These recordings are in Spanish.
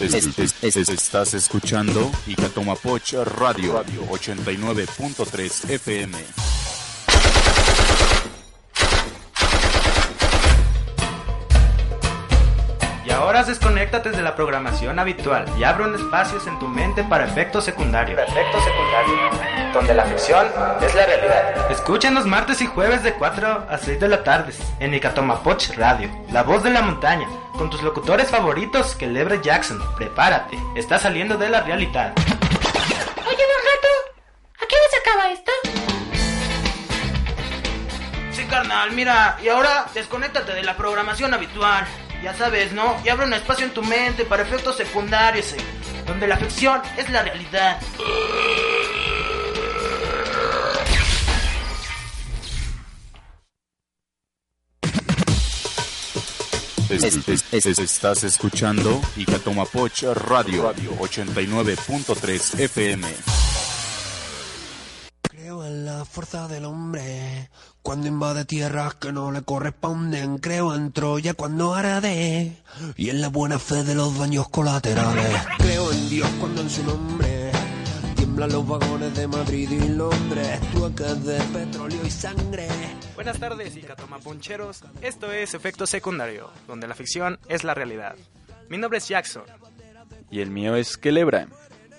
Es- es- es- estás escuchando Icatomapoch Radio 89.3 FM. Ahora desconéctate de la programación habitual y abre un espacio en tu mente para efectos secundarios. Efectos secundarios, donde la ficción es la realidad. Escúchanos martes y jueves de 4 a 6 de la tarde en Icatomapoch Radio, la voz de la montaña, con tus locutores favoritos, Celebre Jackson. Prepárate, está saliendo de la realidad. Oye, gato, ¿a qué hora se acaba esto? Sí, carnal, mira, y ahora desconéctate de la programación habitual. Ya sabes, ¿no? Y abre un espacio en tu mente para efectos secundarios, eh, donde la ficción es la realidad. Es- es- es- estás escuchando Icatomapoch Radio 89.3 FM. Creo en la fuerza del hombre cuando invade tierras que no le corresponden. Creo en Troya cuando arde y en la buena fe de los daños colaterales. Creo en Dios cuando en su nombre tiemblan los vagones de Madrid y Londres. Tuecas de petróleo y sangre. Buenas tardes, Icatomaponcheros. Esto es Efecto Secundario, donde la ficción es la realidad. Mi nombre es Jackson. Y el mío es Kelebra.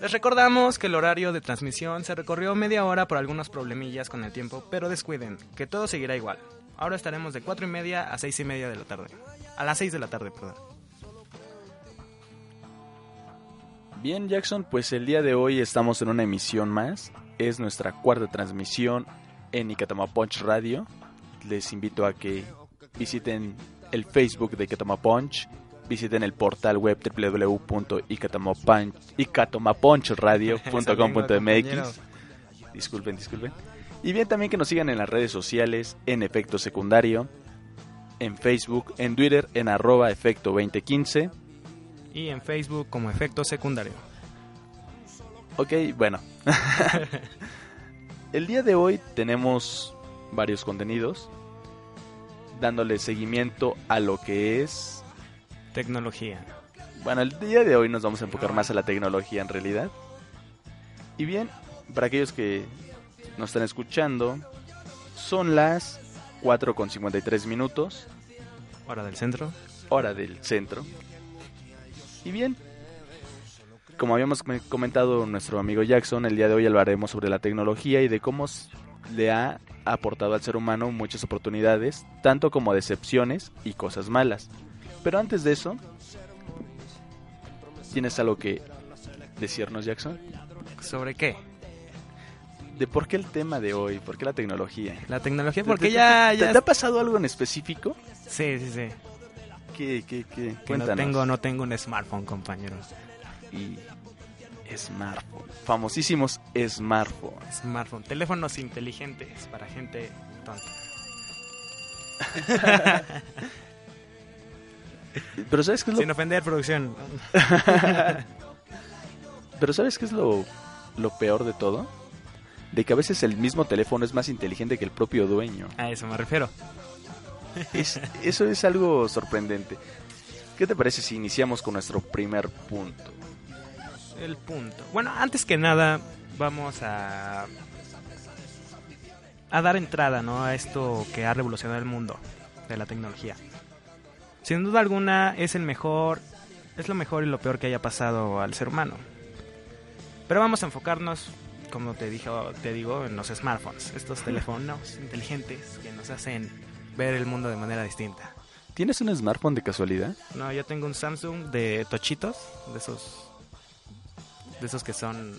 Les recordamos que el horario de transmisión se recorrió media hora por algunos problemillas con el tiempo, pero descuiden, que todo seguirá igual. Ahora estaremos de 4 y media a 6 y media de la tarde. A las 6 de la tarde, perdón. Bien, Jackson, pues el día de hoy estamos en una emisión más. Es nuestra cuarta transmisión en Icatama Punch Radio. Les invito a que visiten el Facebook de Icatama Punch, visiten el portal web www.icatomapunchradio.com.mx. Disculpen, disculpen. Y bien también que nos sigan en las redes sociales, en Efecto Secundario, en Facebook, en Twitter, en arroba efecto 2015. Y en Facebook como Efecto Secundario. Ok, bueno. el día de hoy tenemos varios contenidos dándole seguimiento a lo que es... Tecnología. Bueno, el día de hoy nos vamos a enfocar más a la tecnología en realidad. Y bien, para aquellos que nos están escuchando, son las 4 con 53 minutos, Hora del centro. hora del centro. Y bien, como habíamos com- comentado nuestro amigo Jackson, el día de hoy hablaremos sobre la tecnología y de cómo le ha aportado al ser humano muchas oportunidades, tanto como decepciones y cosas malas. Pero antes de eso, ¿tienes algo que decirnos, Jackson? ¿Sobre qué? ¿De por qué el tema de hoy? ¿Por qué la tecnología? La tecnología, ¿Te- porque te- ya... te- ya ¿Te ha pasado algo en específico? Sí, sí, sí. ¿Qué, qué, qué? Que no tengo, no tengo un smartphone, compañeros. y smartphone. Famosísimos smartphones. Smartphone. Teléfonos inteligentes para gente tonta. Pero ¿sabes qué es lo, Sin ofender, producción. pero ¿sabes qué es lo, lo peor de todo? De que a veces el mismo teléfono es más inteligente que el propio dueño. A eso me refiero. Es- eso es algo sorprendente. ¿Qué te parece si iniciamos con nuestro primer punto? El punto. Bueno, antes que nada, vamos a. a dar entrada, ¿no? A esto que ha revolucionado el mundo de la tecnología. Sin duda alguna, es el mejor. Es lo mejor y lo peor que haya pasado al ser humano. Pero vamos a enfocarnos, como te, dijo, te digo, en los smartphones. Estos teléfonos inteligentes que nos hacen ver el mundo de manera distinta. ¿Tienes un smartphone de casualidad? No, yo tengo un Samsung de tochitos, de esos. de esos que son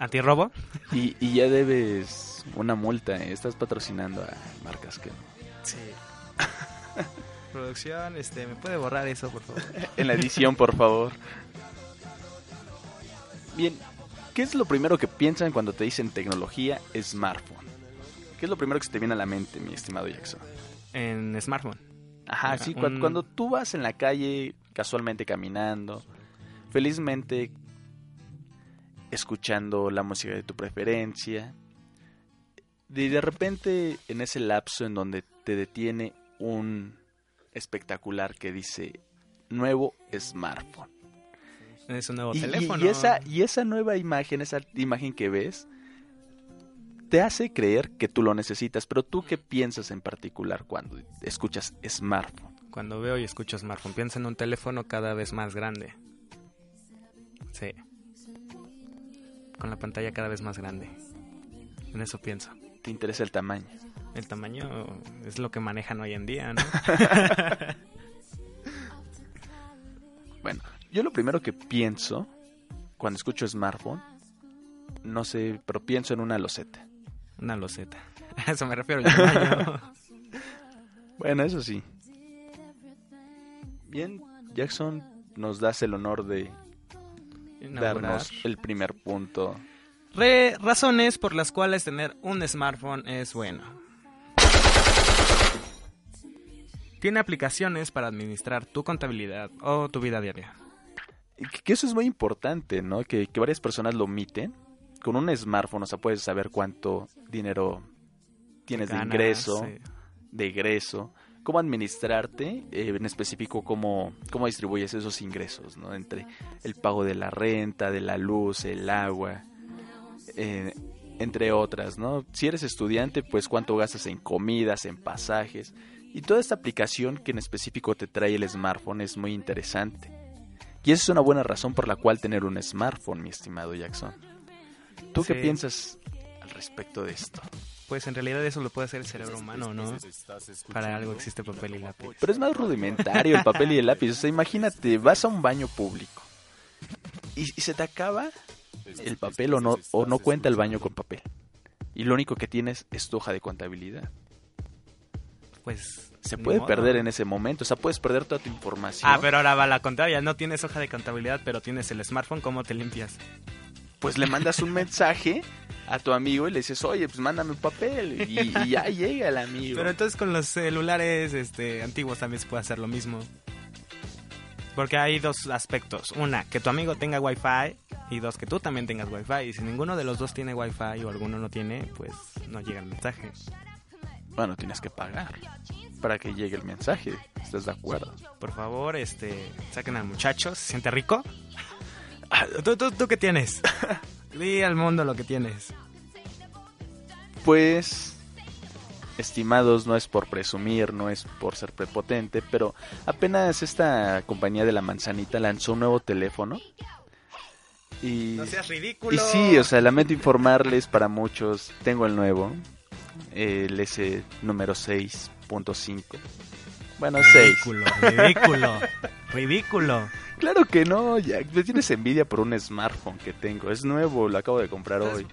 antirrobo. Y, y ya debes una multa. ¿eh? Estás patrocinando a marcas que no. Sí. Producción, este, ¿me puede borrar eso, por favor? en la edición, por favor. Bien, ¿qué es lo primero que piensan cuando te dicen tecnología smartphone? ¿Qué es lo primero que se te viene a la mente, mi estimado Jackson? En smartphone. Ajá, sí, cuan- un- cuando tú vas en la calle casualmente caminando, felizmente escuchando la música de tu preferencia, y de repente en ese lapso en donde te detiene un espectacular que dice nuevo smartphone. Es un nuevo Y, teléfono. y esa, y esa nueva imagen, esa imagen que ves, te hace creer que tú lo necesitas, pero tú qué piensas en particular cuando escuchas smartphone? Cuando veo y escucho smartphone, pienso en un teléfono cada vez más grande. Sí. Con la pantalla cada vez más grande. En eso pienso. ¿Te interesa el tamaño? El tamaño es lo que manejan hoy en día, ¿no? Bueno, yo lo primero que pienso cuando escucho smartphone, no sé, pero pienso en una loseta. Una loseta. A eso me refiero. Bueno, eso sí. Bien, Jackson, nos das el honor de Inaugurar. darnos el primer punto. Re- razones por las cuales tener un smartphone es bueno. Tiene aplicaciones para administrar tu contabilidad o tu vida diaria. Que eso es muy importante, ¿no? Que, que varias personas lo omiten. Con un smartphone, o sea, puedes saber cuánto dinero tienes de ingreso, sí. de egreso, cómo administrarte, eh, en específico cómo, cómo distribuyes esos ingresos, ¿no? Entre el pago de la renta, de la luz, el agua, eh, entre otras, ¿no? Si eres estudiante, pues cuánto gastas en comidas, en pasajes. Y toda esta aplicación que en específico te trae el smartphone es muy interesante. Y esa es una buena razón por la cual tener un smartphone, mi estimado Jackson. ¿Tú qué piensas al respecto de esto? Pues en realidad eso lo puede hacer el cerebro humano, ¿no? Para algo existe papel y lápiz. Pero es más rudimentario el papel y el lápiz. O sea, imagínate, vas a un baño público y, y se te acaba el papel o no, o no cuenta el baño con papel. Y lo único que tienes es tu hoja de contabilidad. Pues Se puede modo. perder en ese momento. O sea, puedes perder toda tu información. Ah, pero ahora va la contraria. No tienes hoja de contabilidad, pero tienes el smartphone. ¿Cómo te limpias? Pues le mandas un mensaje a tu amigo y le dices, oye, pues mándame un papel. Y, y ya llega el amigo. Pero entonces con los celulares este, antiguos también se puede hacer lo mismo. Porque hay dos aspectos. Una, que tu amigo tenga wifi. Y dos, que tú también tengas wifi. Y si ninguno de los dos tiene wifi o alguno no tiene, pues no llega el mensaje. Bueno, tienes que pagar para que llegue el mensaje. ¿Estás de acuerdo? Por favor, este, saquen al muchacho. ¿Se siente rico? Ah, ¿Tú, tú, tú qué tienes? Di al mundo lo que tienes. Pues, estimados, no es por presumir, no es por ser prepotente, pero apenas esta compañía de la manzanita lanzó un nuevo teléfono. Y, No seas ridículo. y sí, o sea, lamento informarles para muchos, tengo el nuevo, el S número 6.5. Bueno, 6. Ridículo, ridículo, ridículo. Claro que no, Jack, me tienes envidia por un smartphone que tengo, es nuevo, lo acabo de comprar hoy.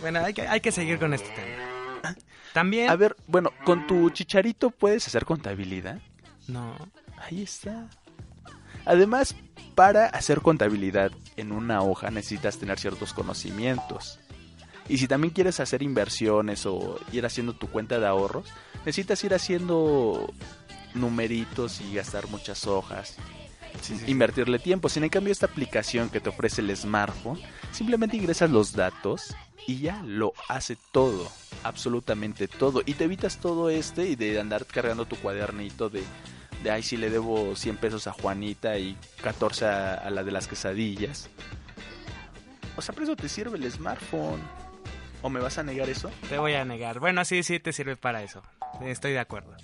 Bueno, hay que, hay que seguir con este tema. También... A ver, bueno, con tu chicharito puedes hacer contabilidad. No. Ahí está. Además, para hacer contabilidad en una hoja necesitas tener ciertos conocimientos. Y si también quieres hacer inversiones o ir haciendo tu cuenta de ahorros, necesitas ir haciendo numeritos y gastar muchas hojas. Invertirle tiempo. Sin en cambio, esta aplicación que te ofrece el smartphone, simplemente ingresas los datos y ya lo hace todo. Absolutamente todo. Y te evitas todo este y de andar cargando tu cuadernito de de ay, si le debo 100 pesos a Juanita y 14 a, a la de las quesadillas. O sea, por eso te sirve el smartphone. ¿O me vas a negar eso? Te voy a negar. Bueno, sí, sí, te sirve para eso. Estoy de acuerdo.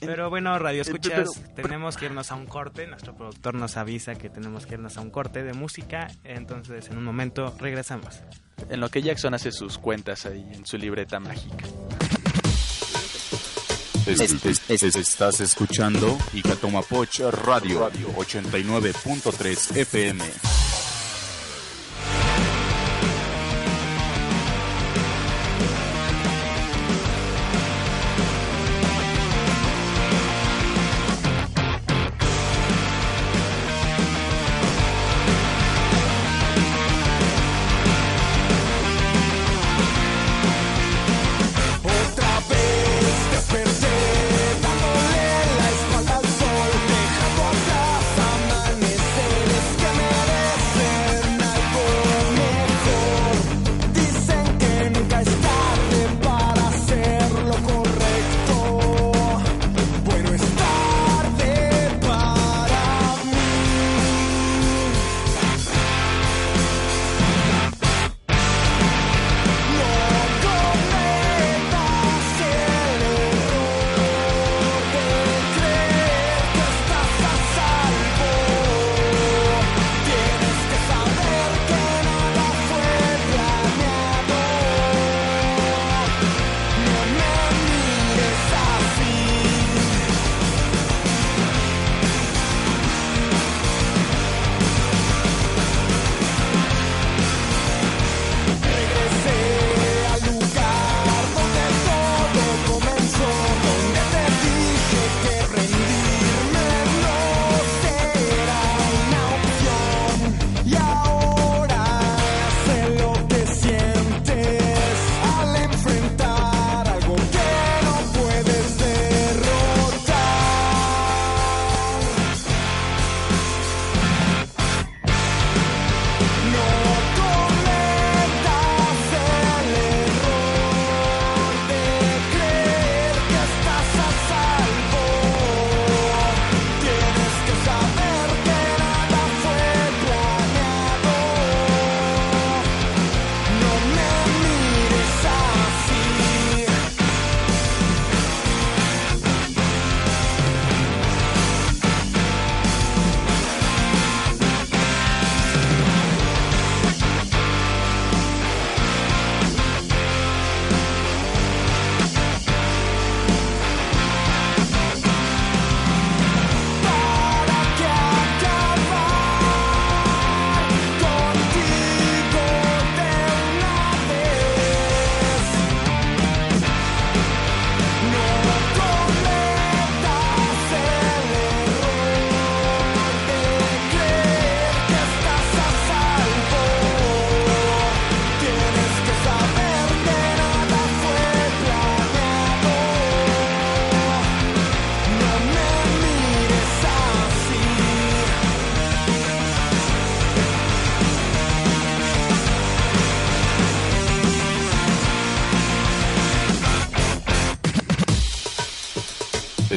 Pero bueno, Radio Escuchas, pero- pero- tenemos que irnos a un corte. Nuestro productor nos avisa que tenemos que irnos a un corte de música. Entonces, en un momento, regresamos. En lo que Jackson hace sus cuentas ahí en su libreta mágica. Es- es- es- estás escuchando Icatomapoch Radio 89.3 FM.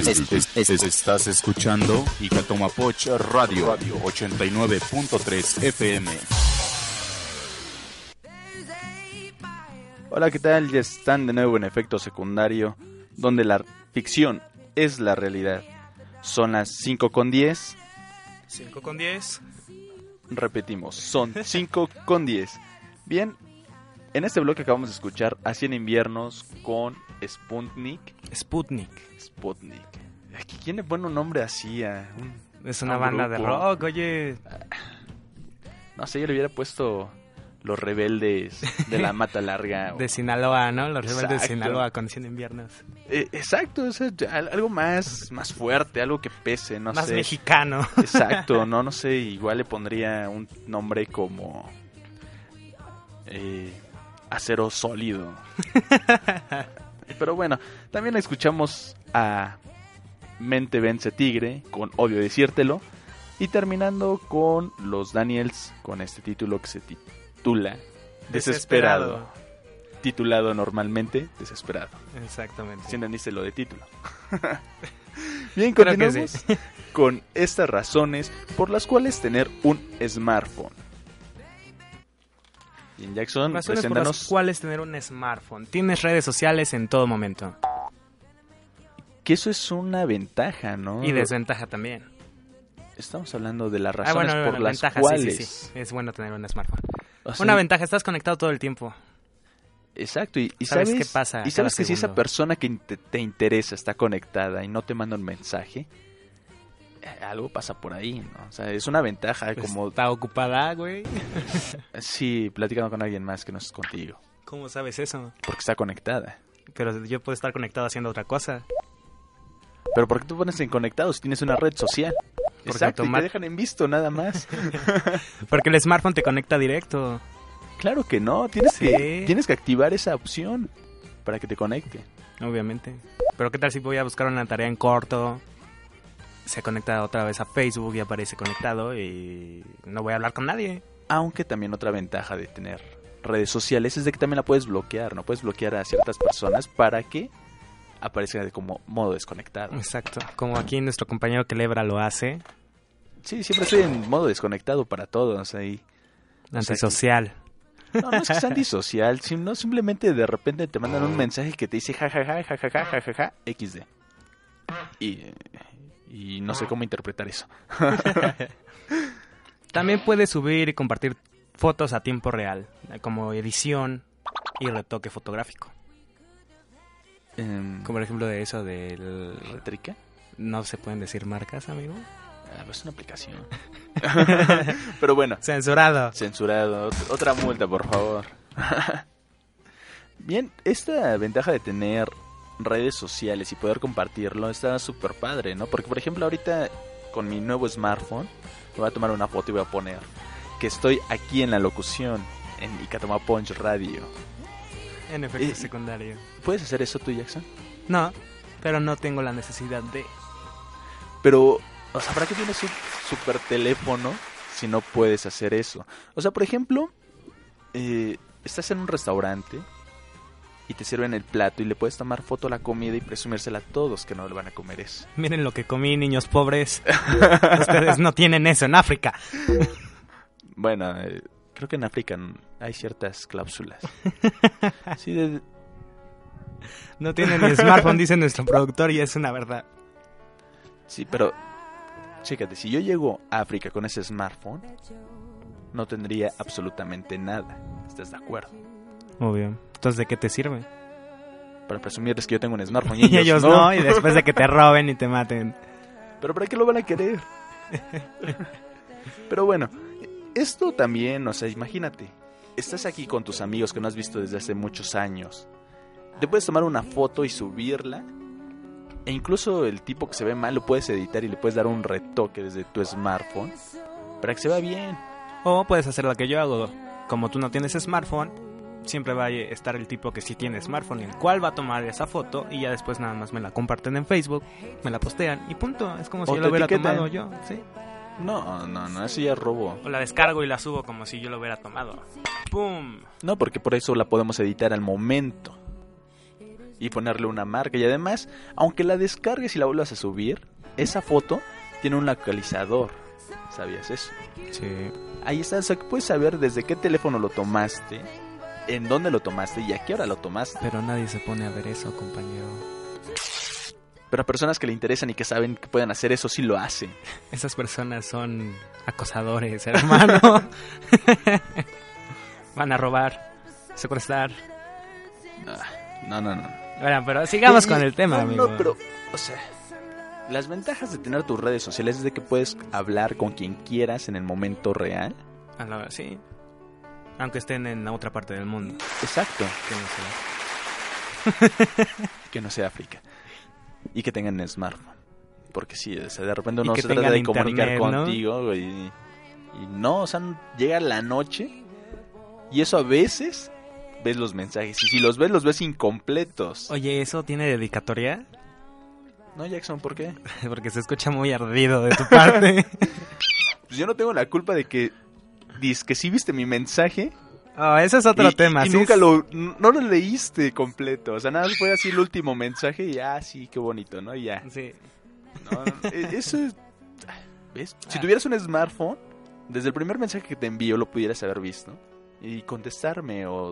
Es- es- estás escuchando Icatomapoch Radio, Radio 89.3 FM. Hola, ¿qué tal? Ya están de nuevo en efecto secundario, donde la ficción es la realidad. Son las 5 con 10. 5 con 10. Repetimos, son 5 con 10. Bien, en este bloque acabamos de escuchar a 100 inviernos con Sputnik. Sputnik. Sputnik. ¿Quién le pone un nombre así a un- Es una Un banda de rock, oye. No sé, yo le hubiera puesto los rebeldes de la mata larga. o- De Sinaloa, ¿no? Los rebeldes de. Sinaloa con 100 inviernos. Eh, exacto, o sea, algo más, más fuerte, algo que pese, no Más sé. mexicano. Exacto, no, no sé, igual le pondría un nombre como eh, acero sólido. Pero bueno, también escuchamos a Mente Vence Tigre con Obvio Decírtelo y terminando con los Daniels con este título que se titula Desesperado. Titulado normalmente Desesperado. Exactamente. Si entendiste lo de título. Bien, continuamos sí. con estas razones por las cuales tener un smartphone. Bien, Jackson, Razones por preséntanos las cuales tener un smartphone. Tienes redes sociales en todo momento. que eso es una ventaja, ¿no? Y desventaja también. Estamos hablando de las Ah, razones bueno, por las ventaja, cuales. sí, sí, sí. Es bueno tener un smartphone. O sea, Una ventaja, estás conectado todo el tiempo. Exacto, y, y Sabes sabes, qué pasa y sabes que si esa segundo. persona que te, te interesa está conectada y no te manda un mensaje, algo pasa por ahí, ¿no? O sea, es una ventaja como Está ocupada, güey. sí, platicando con alguien más que no es contigo, ¿Cómo sabes eso? porque está conectada. Pero yo puedo estar conectado haciendo otra cosa. Pero ¿por qué tú pones en conectado si tienes una red social? Porque Exacto, y automa- te dejan en visto nada más. Porque el smartphone te conecta directo. claro que no, tienes, Sí. que, tienes que activar esa opción para que te conecte. Obviamente. Pero ¿qué tal si voy a buscar una tarea en corto? Se conecta otra vez a Facebook y aparece conectado y no voy a hablar con nadie. Aunque también otra ventaja de tener redes sociales es de que también la puedes bloquear, ¿no? Puedes bloquear a ciertas personas para que aparezca como modo desconectado. Exacto. Como aquí nuestro compañero Kelebra lo hace. Sí, siempre estoy en modo desconectado para todos ahí. Antisocial. No, no es que sea antisocial, sino simplemente de repente te mandan un mensaje que te dice jajaja, jajaja, jajaja, XD. Y, y no sé cómo interpretar eso. También puedes subir y compartir fotos a tiempo real, como edición y retoque fotográfico. Em, Como por ejemplo de eso del... ¿Rétrica? No se pueden decir marcas, amigo. Ah, es una aplicación. Pero bueno, Censurado. censurado. Ot- Otra multa, por favor. Bien, esta ventaja de tener redes sociales y poder compartirlo está súper padre, ¿no? Porque, por ejemplo, ahorita con mi nuevo smartphone, me voy a tomar una foto y voy a poner que estoy aquí en la locución, en Icatoma Punch Radio. En efecto Eh, secundario. ¿Puedes hacer eso tú, Jackson? No, pero no tengo la necesidad de... Pero, o sea, ¿para qué tienes un super teléfono si no puedes hacer eso? O sea, por ejemplo, eh, estás en un restaurante y te sirven el plato y le puedes tomar foto a la comida y presumírsela a todos que no le van a comer eso. Miren lo que comí, niños pobres. Ustedes no tienen eso en África. Bueno, eh, creo que en África hay ciertas cláusulas. Sí, de- No tienen ni smartphone, dice nuestro productor, y es una verdad. sí, pero chécate, si yo llego a África con ese smartphone, no tendría absolutamente nada. ¿Estás de acuerdo? Obvio. Entonces, ¿de qué te sirve? Para presumirles que yo tengo un smartphone Y ellos no, y después de que te roben y te maten. Pero ¿para qué lo van a querer? Pero bueno, esto también, o sea, imagínate, estás aquí con tus amigos que no has visto desde hace muchos años. Te puedes tomar una foto y subirla. E incluso el tipo que se ve mal lo puedes editar y le puedes dar un retoque desde tu smartphone para que se vea bien. O puedes hacer lo que yo hago. Como tú no tienes smartphone, siempre va a estar el tipo que sí tiene smartphone, el cual va a tomar esa foto y ya después nada más me la comparten en Facebook, me la postean y punto. Es como si O yo lo hubiera etiquetan. tomado yo, ¿sí? No, no, no, eso ya es robo. O la descargo y la subo como si yo lo hubiera tomado. ¡Pum! No, porque por eso la podemos editar al momento. y ponerle una marca. Y además, aunque la descargues y la vuelvas a subir, esa foto tiene un localizador. ¿Sabías eso? Sí. Ahí está, o sea, que puedes saber desde qué teléfono lo tomaste, en dónde lo tomaste y a qué hora lo tomaste. Pero nadie se pone a ver eso, compañero. Pero a personas que le interesan y que saben que pueden hacer eso, sí lo hacen. Esas personas son acosadores, hermano. Van a robar, secuestrar. No, no, no. Bueno, pero sigamos con el tema, no, amigo. No, pero, o sea, las ventajas de tener tus redes sociales es de que puedes hablar con quien quieras en el momento real. A la- sí. Aunque estén en la otra parte del mundo. Exacto. que no sea. Que no sea África. Y que tengan smartphone. Porque sí, o sea, de repente uno se trata de comunicar contigo y, y no, o sea, llega la noche y eso a veces ves los mensajes. Y si los ves, los ves incompletos. Oye, ¿eso tiene dedicatoria? No, Jackson, ¿por qué? Porque se escucha muy ardido de tu parte. Pues yo no tengo la culpa de que dices que sí viste mi mensaje oh, ese es otro y, tema. y sí nunca lo no lo leíste completo. O sea, nada más fue así el último mensaje y ah, sí, qué bonito, ¿no? Y ya. Sí. No, no, e- eso es... ¿Ves? Si Ah. tuvieras un smartphone, desde el primer mensaje que te envío lo pudieras haber visto y contestarme o,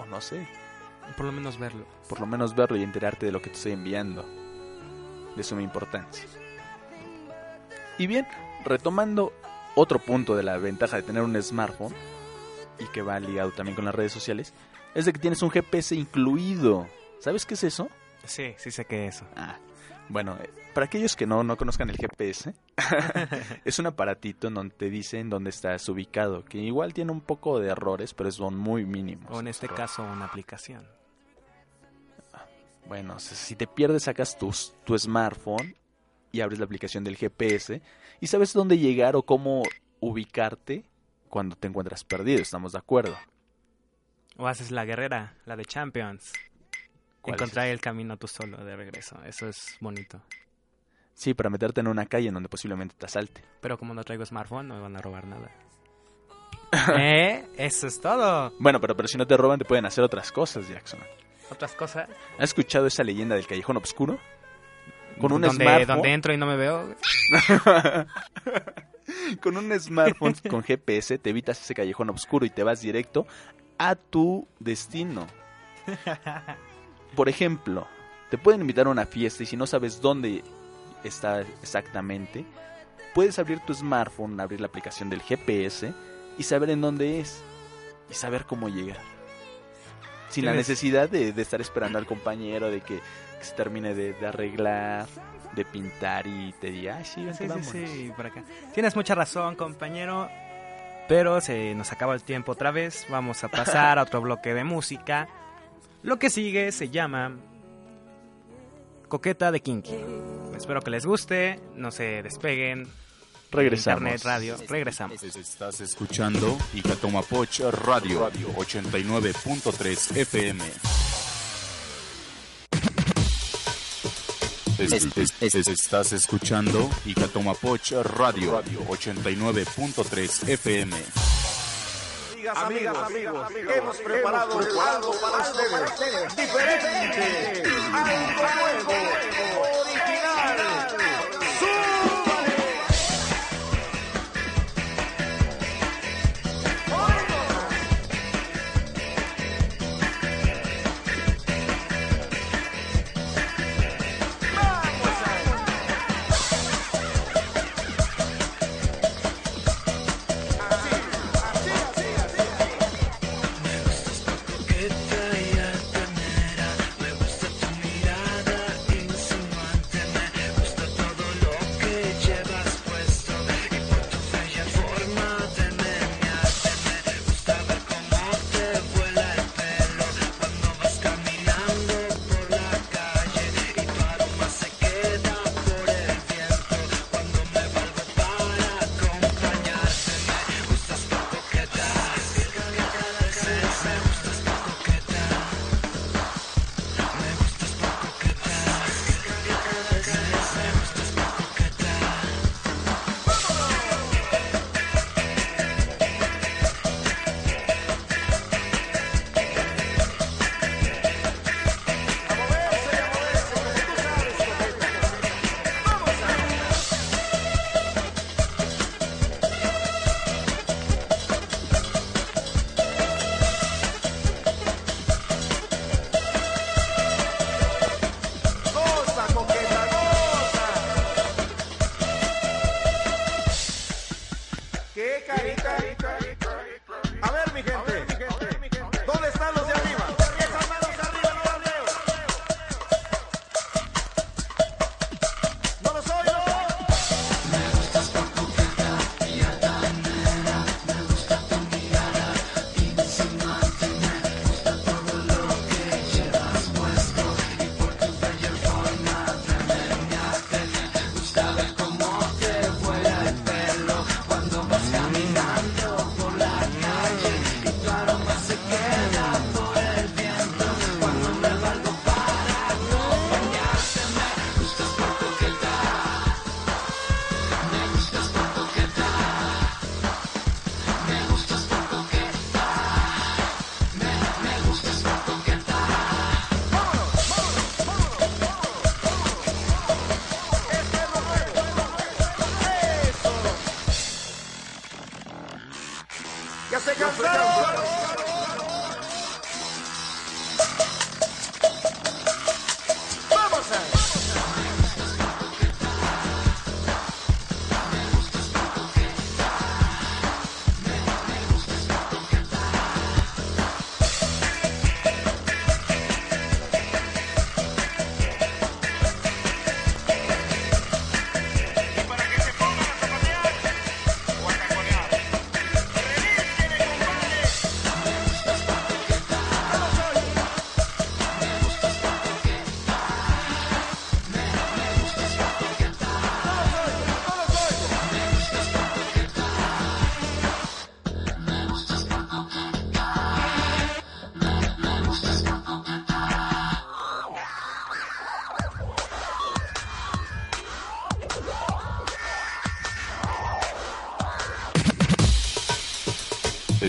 o no sé, Por lo menos verlo. por lo menos verlo y enterarte de lo que te estoy enviando. De suma importancia. Y bien, retomando otro punto de la ventaja de tener un smartphone y que va ligado también con las redes sociales, es de que tienes un GPS incluido. ¿Sabes qué es eso? Sí, sí sé que eso. Ah, bueno, eh, para aquellos que no, no conozcan el GPS, es un aparatito en donde te dicen dónde estás ubicado, que igual tiene un poco de errores, pero son muy mínimos. O en este Errores. caso, una aplicación. Bueno, si te pierdes, sacas tu, tu smartphone y abres la aplicación del GPS y sabes dónde llegar o cómo ubicarte cuando te encuentras perdido, ¿estamos de acuerdo? O haces la guerrera, la de Champions. ¿Cuál es Encontrar el camino tú solo de regreso. Eso es bonito. Sí, para meterte en una calle en donde posiblemente te asalte. Pero como no traigo smartphone, no me van a robar nada. ¿Eh? Eso es todo. Bueno, pero, pero si no te roban, te pueden hacer otras cosas, Jackson. Otras cosas. ¿Has escuchado esa leyenda del callejón oscuro? Con un donde, smartphone. donde entro y no me veo. con un smartphone con GPS te evitas ese callejón oscuro y te vas directo a tu destino. Por ejemplo, te pueden invitar a una fiesta y si no sabes dónde está exactamente, puedes abrir tu smartphone, abrir la aplicación del GPS y saber en dónde es y saber cómo llegar. Sin la necesidad de, de estar esperando al compañero, de que, que se termine de, de arreglar, de pintar y te diga, ay, sí, vente, Sí, sí, vámonos". sí, por acá. Tienes mucha razón, compañero. Pero se nos acaba el tiempo otra vez. Vamos a pasar a otro bloque de música. Lo que sigue se llama Coqueta de Kinky. Espero que les guste. No se despeguen. Regresamos. Internet, radio. Regresamos. Estás escuchando Icatomapoch Radio 89.3 FM. Es- es- es- estás escuchando Icatomapoch Radio 89.3 FM. Amigas, amigos, hemos preparado algo para ustedes. Diferente, algo nuevo,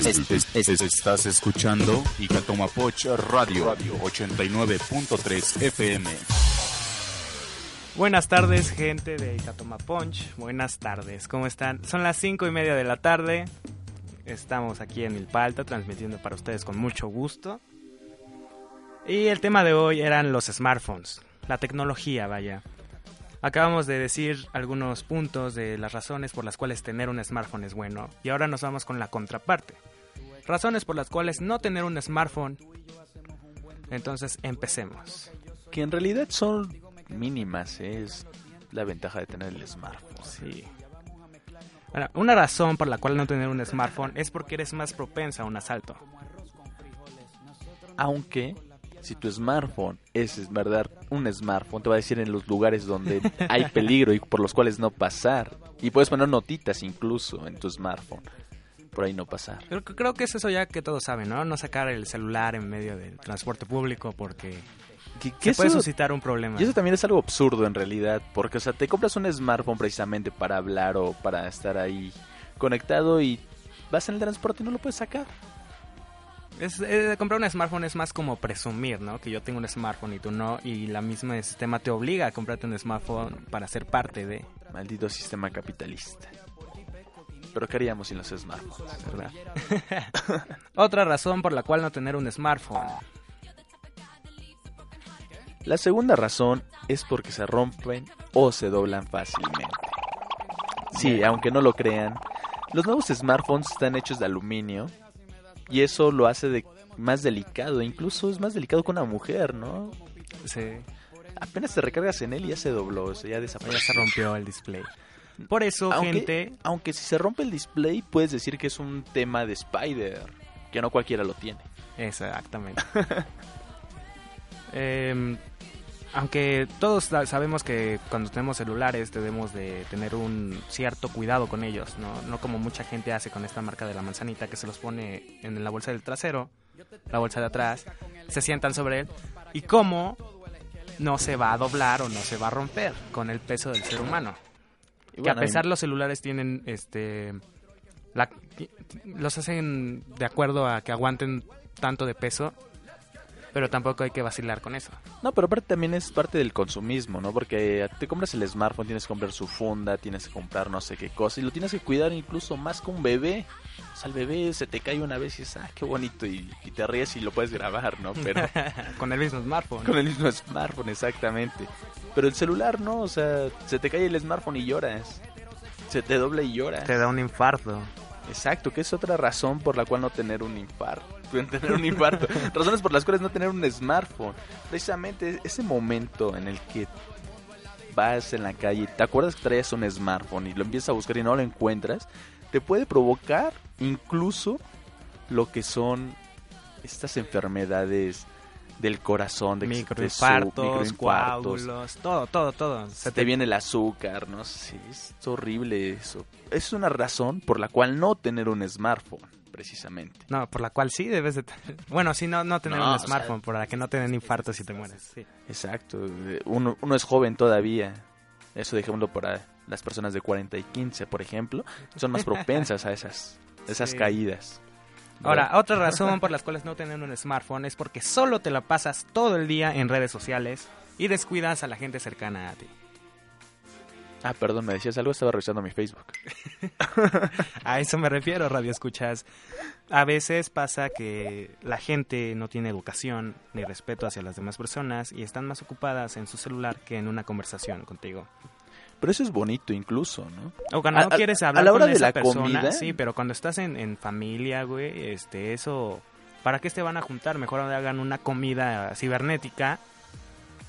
Es- es- es- estás escuchando Icatomapoch Radio 89.3 FM. Buenas tardes, gente de Ikatoma Punch. Buenas tardes, ¿cómo están? Son las cinco y media de la tarde. Estamos aquí en Milpalta transmitiendo para ustedes con mucho gusto. Y el tema de hoy eran los smartphones, la tecnología, vaya. Acabamos de decir algunos puntos de las razones por las cuales tener un smartphone es bueno. Y ahora nos vamos con la contraparte. Razones por las cuales no tener un smartphone. Entonces empecemos. Que en realidad son mínimas, ¿eh? es la ventaja de tener el smartphone. Sí. Una razón por la cual no tener un smartphone es porque eres más propensa a un asalto. Aunque si tu smartphone es, es verdad un smartphone, te va a decir en los lugares donde hay peligro y por los cuales no pasar. Y puedes poner notitas incluso en tu smartphone. Por ahí no pasar. Creo, que- creo que es eso ya que todos saben, ¿no? No sacar el celular en medio del transporte público porque Que, se puede suscitar un problema. Y eso también es algo absurdo en realidad, porque o sea, te compras un smartphone precisamente para hablar o para estar ahí conectado y vas en el transporte y no lo puedes sacar. Es, eh, comprar un smartphone es más como presumir, ¿no? Que yo tengo un smartphone y tú no, y la misma sistema te obliga a comprarte un smartphone para ser parte de, Maldito sistema capitalista. Pero ¿qué haríamos sin los smartphones? ¿verdad? Otra razón por la cual no tener un smartphone. La segunda razón es porque se rompen o se doblan fácilmente. Sí, aunque no lo crean, los nuevos smartphones están hechos de aluminio y eso lo hace de más delicado, incluso es más delicado que una mujer, ¿no? Sí, Apenas te recargas en él y ya se dobló, o sea, ya ya desapareció. se rompió el display. Por eso, Aunque, gente, aunque si se rompe el display, puedes decir que es un tema de Spider, que no cualquiera lo tiene. Exactamente. Em, aunque todos sa- sabemos que cuando tenemos celulares debemos de tener un cierto cuidado con ellos, ¿no? No como mucha gente hace con esta marca de la manzanita que se los pone en la bolsa del trasero, la bolsa de atrás, se sientan sobre él y cómo no se va a doblar o no se va a romper con el peso del ser humano. Que a pesar los celulares tienen este la- los hacen de acuerdo a que aguanten tanto de peso pero tampoco hay que vacilar con eso No, pero aparte también es parte del consumismo, ¿no? Porque te compras el smartphone, tienes que comprar su funda, tienes que comprar no sé qué cosa y lo tienes que cuidar incluso más que un bebé. O sea, el bebé se te cae una vez y dices, ah, qué bonito, y, y te ríes y lo puedes grabar, ¿no? Pero con el mismo smartphone con el mismo smartphone, exactamente. Pero el celular, ¿no? O sea, se te cae el smartphone y lloras. Se te dobla y llora. Te da un infarto. Exacto, que es otra razón por la cual no tener un infarto. Tener un infarto. Razones por las cuales no tener un smartphone. Precisamente ese momento en el que vas en la calle, te acuerdas que traes un smartphone y lo empiezas a buscar y no lo encuentras, te puede provocar incluso lo que son estas enfermedades del corazón, de te Microinfartos, microinfartos. coágulos, todo, todo, todo. Se te viene el azúcar, no sé, es horrible eso. Es una razón por la cual no tener un smartphone, precisamente. No, por la cual sí debes de tener. Bueno, sí, no, no tener No, un sea- smartphone, para que no te den infartos si te mueres. Sí. Exacto, uno, uno es joven todavía. Eso dejémoslo para las personas de 40 y 15, por ejemplo, son más propensas a esas, esas Sí. caídas. Ahora, otra razón por las cuales no tener un smartphone es porque solo te la pasas todo el día en redes sociales y descuidas a la gente cercana a ti. Ah, perdón, me decías algo, estaba revisando mi Facebook. A eso me refiero, radio escuchas. A veces pasa que la gente no tiene educación ni respeto hacia las demás personas y están más ocupadas en su celular que en una conversación contigo. Pero eso es bonito incluso, ¿no? O cuando A- no a- quieres a hablar la hora con de esa la persona, comida- sí, pero cuando estás en, en familia, güey, este, eso, ¿para qué se van a juntar? Mejor hagan una comida cibernética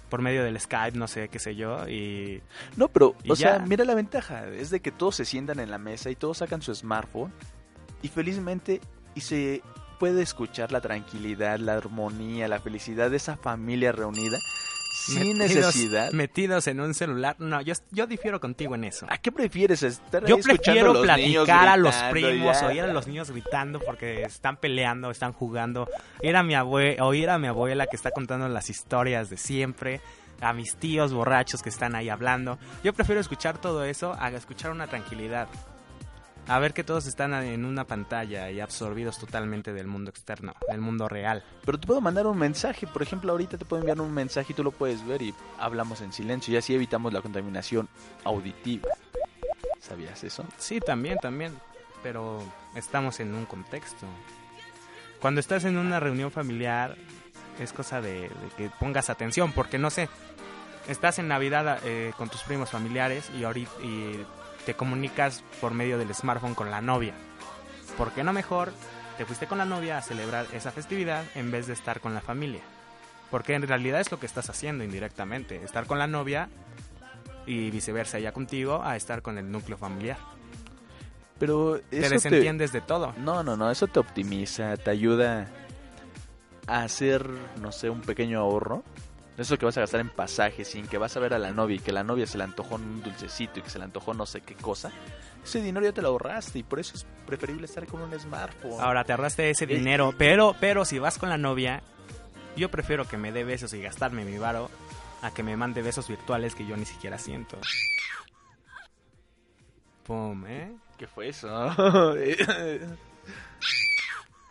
por medio del Skype, no sé, qué sé yo, y No, pero, Y o sea, mira la ventaja, es de que todos se sientan en la mesa y todos sacan su smartphone y felizmente y se puede escuchar la tranquilidad, la armonía, la felicidad de esa familia reunida sin metidos- necesidad. metidos en un celular. No, yo, yo difiero contigo en eso. ¿A qué prefieres estar Yo ahí prefiero platicar a los primos, ya? oír a los niños gritando porque están peleando, están jugando, ir a mi abue oír a mi abuela que está contando las historias de siempre, a mis tíos borrachos que están ahí hablando. Yo prefiero escuchar todo eso a escuchar una tranquilidad. A ver que todos están en una pantalla y absorbidos totalmente del mundo externo, del mundo real. Pero te puedo mandar un mensaje, por ejemplo, ahorita te puedo enviar un mensaje y tú lo puedes ver y hablamos en silencio y así evitamos la contaminación auditiva. ¿Sabías eso? Sí, también, también. Pero estamos en un contexto. Cuando estás en una reunión familiar, es cosa de, de que pongas atención, porque no sé, estás en Navidad eh, con tus primos familiares y ahorita y te comunicas por medio del smartphone con la novia. ¿Por qué no mejor te fuiste con la novia a celebrar esa festividad en vez de estar con la familia? Porque en realidad es lo que estás haciendo indirectamente, estar con la novia y viceversa, ella contigo, a estar con el núcleo familiar. Pero Te desentiendes de todo. No, no, no, eso te optimiza, te ayuda a hacer, no sé, un pequeño ahorro. Eso que vas a gastar en pasajes sin que vas a ver a la novia y que la novia se le antojó un dulcecito y que se le antojó no sé qué cosa. Ese dinero ya te lo ahorraste y por eso es preferible estar con un smartphone. Ahora te ahorraste ese dinero, pero, pero si vas con la novia, yo prefiero que me dé besos y gastarme mi varo a que me mande besos virtuales que yo ni siquiera siento. Pum, ¿eh? ¿Qué fue eso?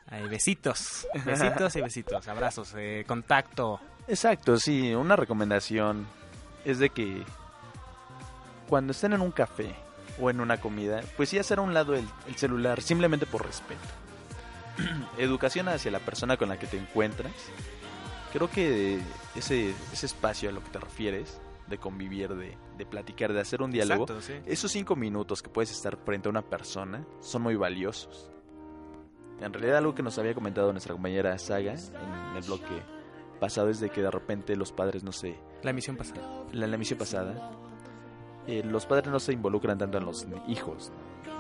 Ay, besitos, besitos y besitos, abrazos, eh, contacto. Exacto, sí, una recomendación es de que cuando estén en un café o en una comida, pues sí hacer a un lado el, el celular simplemente por respeto. Educación hacia la persona con la que te encuentras. Creo que ese, ese espacio a lo que te refieres, de convivir, de, de platicar, de hacer un diálogo, Exacto, sí. esos cinco minutos que puedes estar frente a una persona son muy valiosos. En realidad algo que nos había comentado nuestra compañera Saga en el bloque pasado es de que de repente los padres no se... La emisión pasada. La, la emisión pasada, eh, los padres no se involucran tanto en los hijos.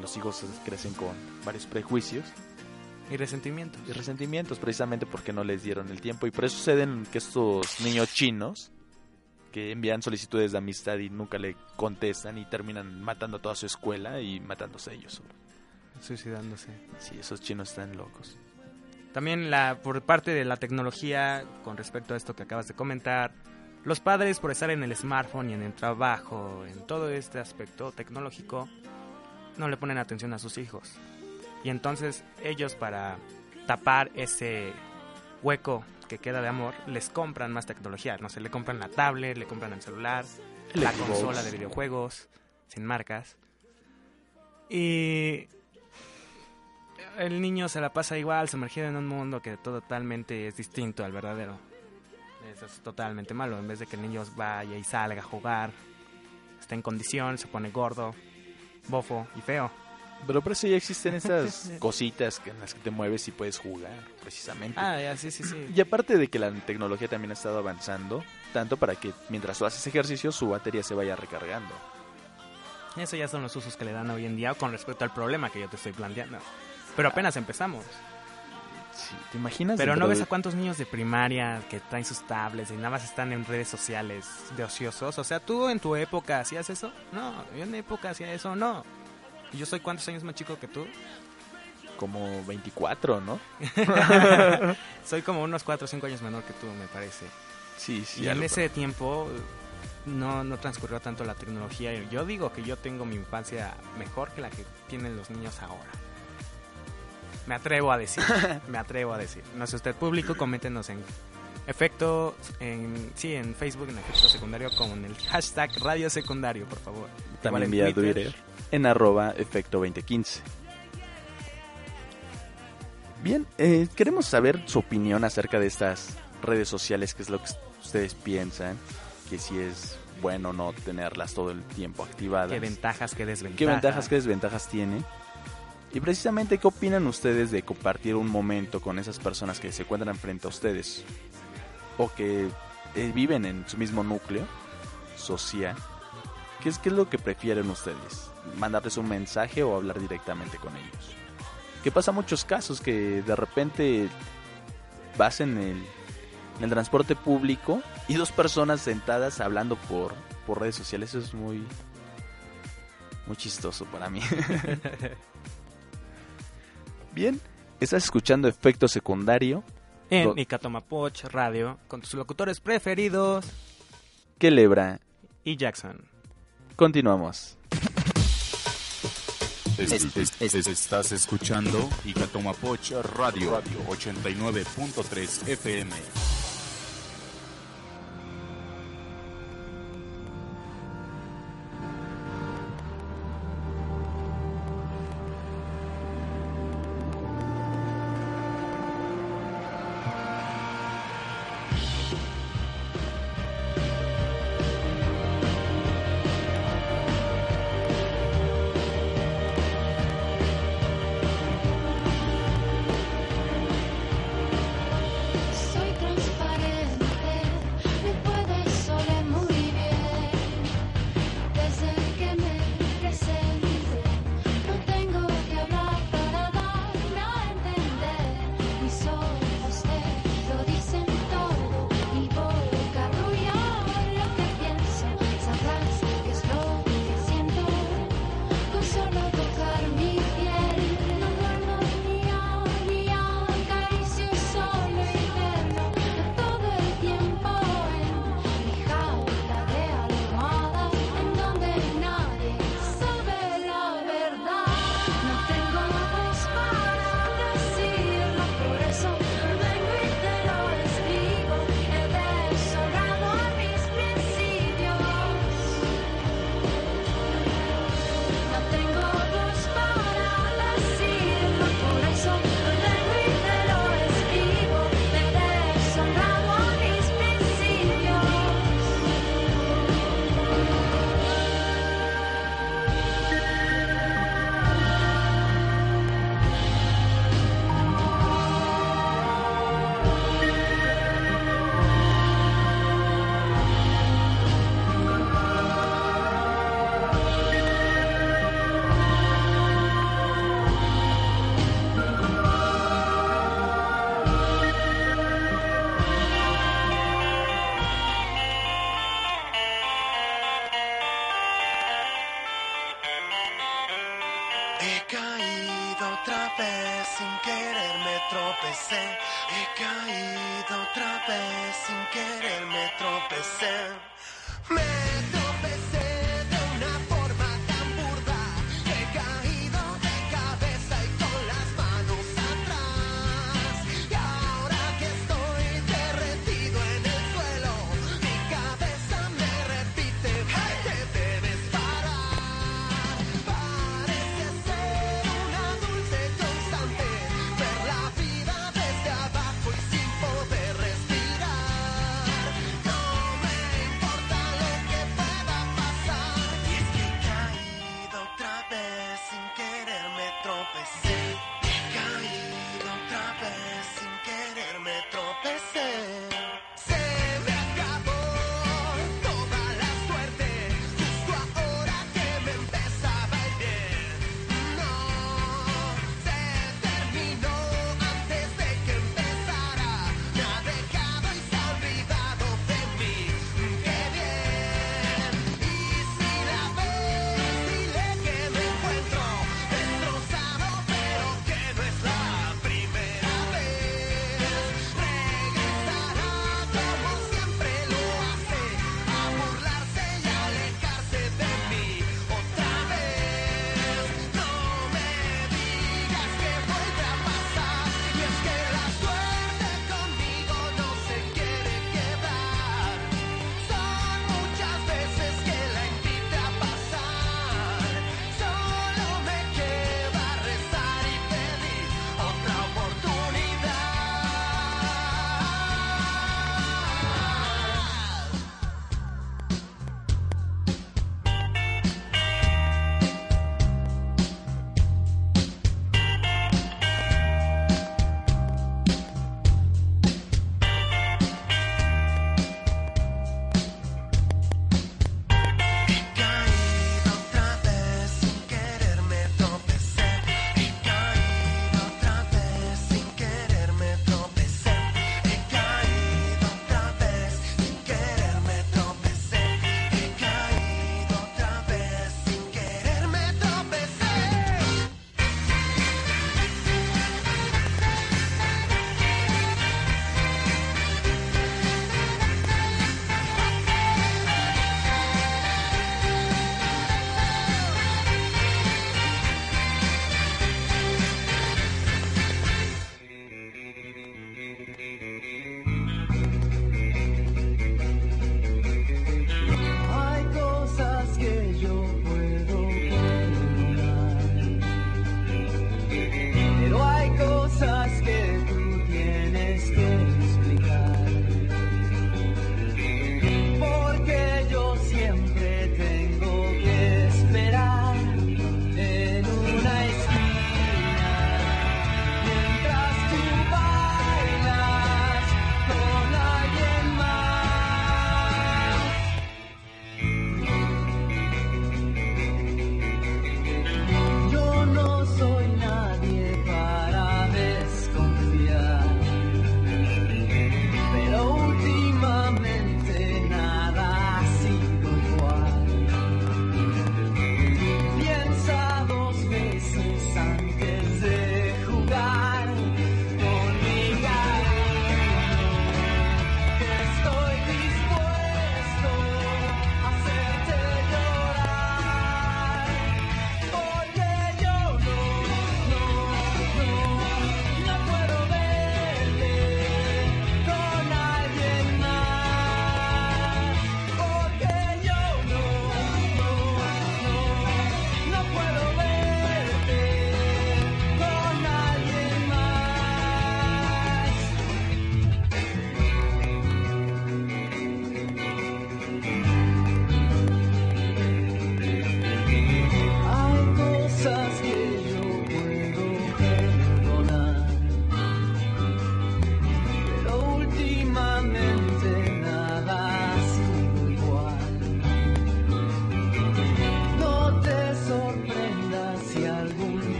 Los hijos crecen con varios prejuicios Y resentimientos. y resentimientos precisamente porque no les dieron el tiempo y por eso suceden que estos niños chinos que envían solicitudes de amistad y nunca le contestan y terminan matando a toda su escuela y matándose ellos. Suicidándose. Sí, esos chinos están locos. También la, por parte de la tecnología, con respecto a esto que acabas de comentar, los padres por estar en el smartphone y en el trabajo, en todo este aspecto tecnológico, no le ponen atención a sus hijos. Y entonces ellos para tapar ese hueco que queda de amor, les compran más tecnología. No sé, le compran la tablet, le compran el celular, El la consola de videojuegos, sin marcas. Y el niño se la pasa igual, sumergido en un mundo que totalmente es distinto al verdadero. Eso es totalmente malo. En vez de que el niño vaya y salga a jugar, esté en condición, se pone gordo, bofo y feo. Pero por eso ya existen esas cositas que- en las que te mueves y puedes jugar, precisamente. Ah, ya, sí, sí, sí. Y aparte de que la tecnología también ha estado avanzando, tanto para que mientras tú haces ejercicio su batería se vaya recargando. Eso ya son los usos que le dan hoy en día con respecto al problema que yo te estoy planteando. Pero apenas empezamos. Sí, ¿Te imaginas? Pero no ves a cuántos niños de primaria que traen sus tablets y nada más están en redes sociales de ociosos. O sea, ¿tú en tu época hacías eso? No, yo en mi época hacía eso, no. ¿Y yo soy cuántos años más chico que tú? como 24, ¿no? soy como unos 4 o 5 años menor que tú, me parece. Sí, sí. y en ese tiempo no, no transcurrió tanto la tecnología. Yo digo que yo tengo mi infancia mejor que la que tienen los niños ahora. Me atrevo a decir, me atrevo a decir. No sé usted público, coméntenos en efecto, en, sí, en Facebook, en efecto secundario, con el hashtag radio secundario, por favor. También Igual vía en Twitter. en arroba efecto 2015. Bien, eh, queremos saber su opinión acerca de estas redes sociales, qué es lo que ustedes piensan, que si es bueno o no tenerlas todo el tiempo activadas. ¿Qué ventajas, qué desventajas? ¿Qué ventajas, qué desventajas tiene? Y precisamente, ¿qué opinan ustedes de compartir un momento con esas personas que se encuentran frente a ustedes? O que eh, viven en su mismo núcleo social. ¿Qué es, ¿Qué es lo que prefieren ustedes? ¿Mandarles un mensaje o hablar directamente con ellos? Que pasa muchos casos que de repente vas en el, en el transporte público y dos personas sentadas hablando por, por redes sociales. Eso es muy, muy chistoso para mí. Bien, estás escuchando Efecto Secundario. En Do- Icatomapoch Radio, con tus locutores preferidos Quelebra. y Jackson. Continuamos. Es- es- es- estás escuchando Icatomapoch Radio 89.3 FM.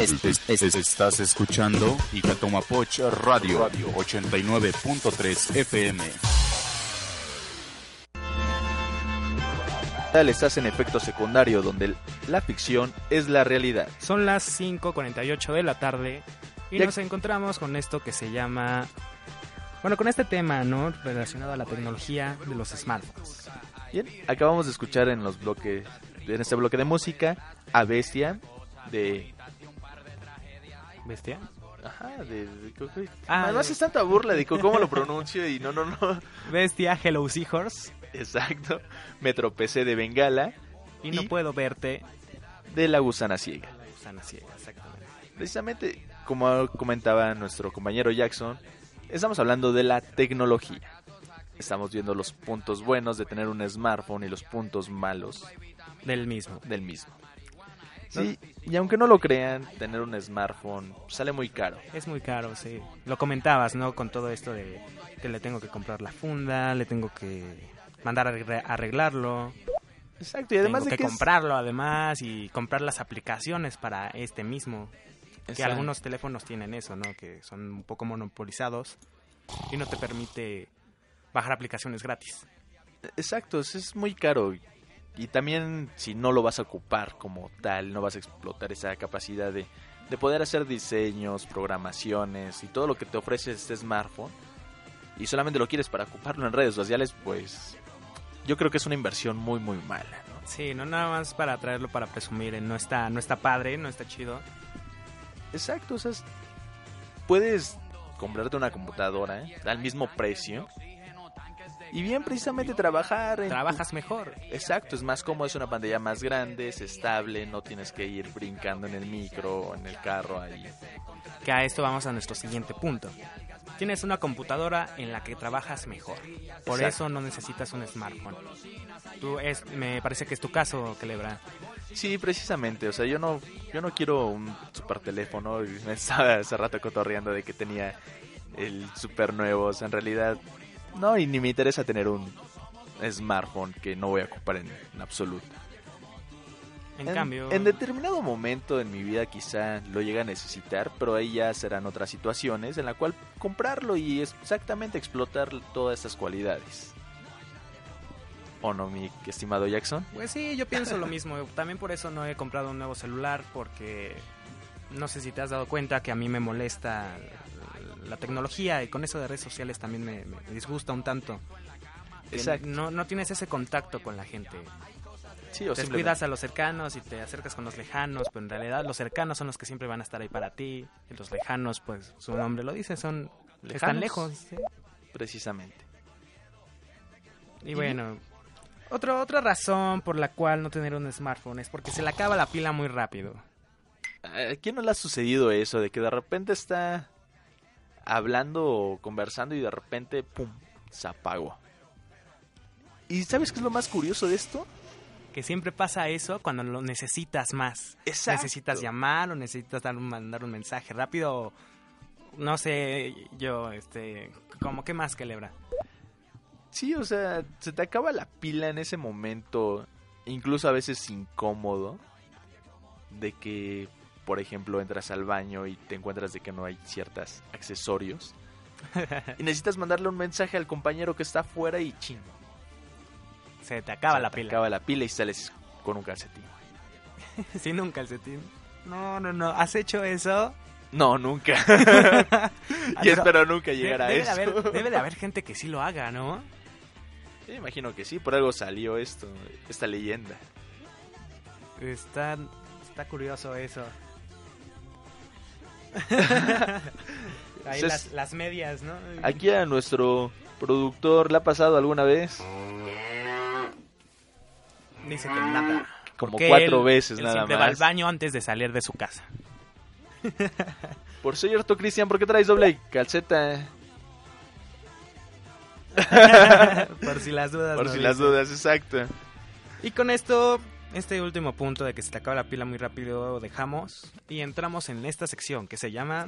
Es- es- es- Estás escuchando Icatomapoch Radio 89.3 FM. Tal estás en efecto secundario, donde la ficción es la realidad. Son las 5.48 de la tarde y Ya- nos encontramos con esto que se llama... Bueno, con este tema, ¿no? Relacionado a la tecnología de los smartphones. Bien, acabamos de escuchar en los bloques, en este bloque de música, a Bestia de ¿Bestia? Ajá, de, Ah, Además de- es tanta burla de cómo lo pronuncio y no, no, no. Bestia, Hello Seahorse. Exacto. Me tropecé de Bengala Y no puedo verte. de la gusana ciega. Gusana ciega, exactamente. Precisamente, como comentaba nuestro compañero Jackson, estamos hablando de la tecnología. Estamos viendo los puntos buenos de tener un smartphone y los puntos malos Del mismo. del mismo. Sí, y aunque no lo crean, tener un smartphone sale muy caro. Es muy caro, sí. Lo comentabas, ¿no? Con todo esto de que le tengo que comprar la funda, le tengo que mandar a arregla- arreglarlo, Exacto, y además tengo de que que es- comprarlo además y comprar las aplicaciones para este mismo. Que Exacto. algunos teléfonos tienen eso, ¿no? Que son un poco monopolizados y no te permite bajar aplicaciones gratis. Exacto, es muy caro. Y también si no lo vas a ocupar como tal, no vas a explotar esa capacidad de, de poder hacer diseños, programaciones y todo lo que te ofrece este smartphone. Y solamente lo quieres para ocuparlo en redes sociales, pues yo creo que es una inversión muy muy mala. ¿no? Sí, no nada más para traerlo para presumir, eh, no está, no está padre, no está chido. Exacto, o sea, es- puedes comprarte una computadora ¿eh? al mismo precio. Y bien, precisamente trabajar en tu- Trabajas mejor. Exacto, es más cómodo, es una pantalla más grande, es estable, no tienes que ir brincando en el micro o en el carro ahí. Que a esto vamos a nuestro siguiente punto. Tienes una computadora en la que trabajas mejor. Por Exacto. eso no necesitas un smartphone. Tú es, me parece que es tu caso, Celebra. Sí, precisamente, o sea, yo no yo no quiero un super teléfono, me estaba hace rato cotorreando de que tenía el super nuevo, o sea, en realidad no, y ni me interesa tener un smartphone que no voy a ocupar en, en absoluto. En, cambio, En determinado momento en mi vida quizá lo llegue a necesitar, pero ahí ya serán otras situaciones en la cual comprarlo y exactamente explotar todas estas cualidades. ¿O no, mi estimado Jackson? pues sí, yo pienso lo mismo. También por eso no he comprado un nuevo celular porque no sé si te has dado cuenta que a mí me molesta la tecnología y con eso de redes sociales también me, me disgusta un tanto. Exacto. No, no tienes ese contacto con la gente. Sí, o te descuidas a los cercanos y te acercas con los lejanos, pero en realidad los cercanos son los que siempre van a estar ahí para ti. Y los lejanos, pues su nombre lo dice, son están Lejanos. lejos. ¿sí? Precisamente. Y bueno, otra otra razón por la cual no tener un smartphone es porque se le acaba la pila muy rápido. ¿A quién no le ha sucedido eso de que de repente está hablando o conversando y de repente, pum, se apagó? ¿Y sabes qué es lo más curioso de esto? Que siempre pasa eso cuando lo necesitas más. Exacto. Necesitas llamar o necesitas dar un, mandar un mensaje rápido. o No sé, yo, este, como qué más que lebra. Sí, o sea, se te acaba la pila en ese momento, incluso a veces incómodo, de que, por ejemplo, entras al baño y te encuentras de que no hay ciertos accesorios. y necesitas mandarle un mensaje al compañero que está afuera y chingo. Se te acaba se la te pila. acaba la pila y sales con un calcetín. Sin un calcetín. No, no, no. ¿Has hecho eso? No, nunca. y Pero espero nunca llegar a debe eso. De haber, debe de haber gente que sí lo haga, ¿no? Sí, imagino que sí, por algo salió esto, esta leyenda. Está, está curioso eso. Ahí las, las medias, ¿no? Aquí a nuestro productor le ha pasado alguna vez, Dice que nada. como cuatro él- veces él nada siempre va al más. baño antes de salir de su casa. Por cierto, Cristian, ¿por qué traes doble calceta? Por si las dudas. Por no si las dudas, exacto. Y con esto, este último punto de que se te acaba la pila muy rápido, dejamos. Y entramos en esta sección que se llama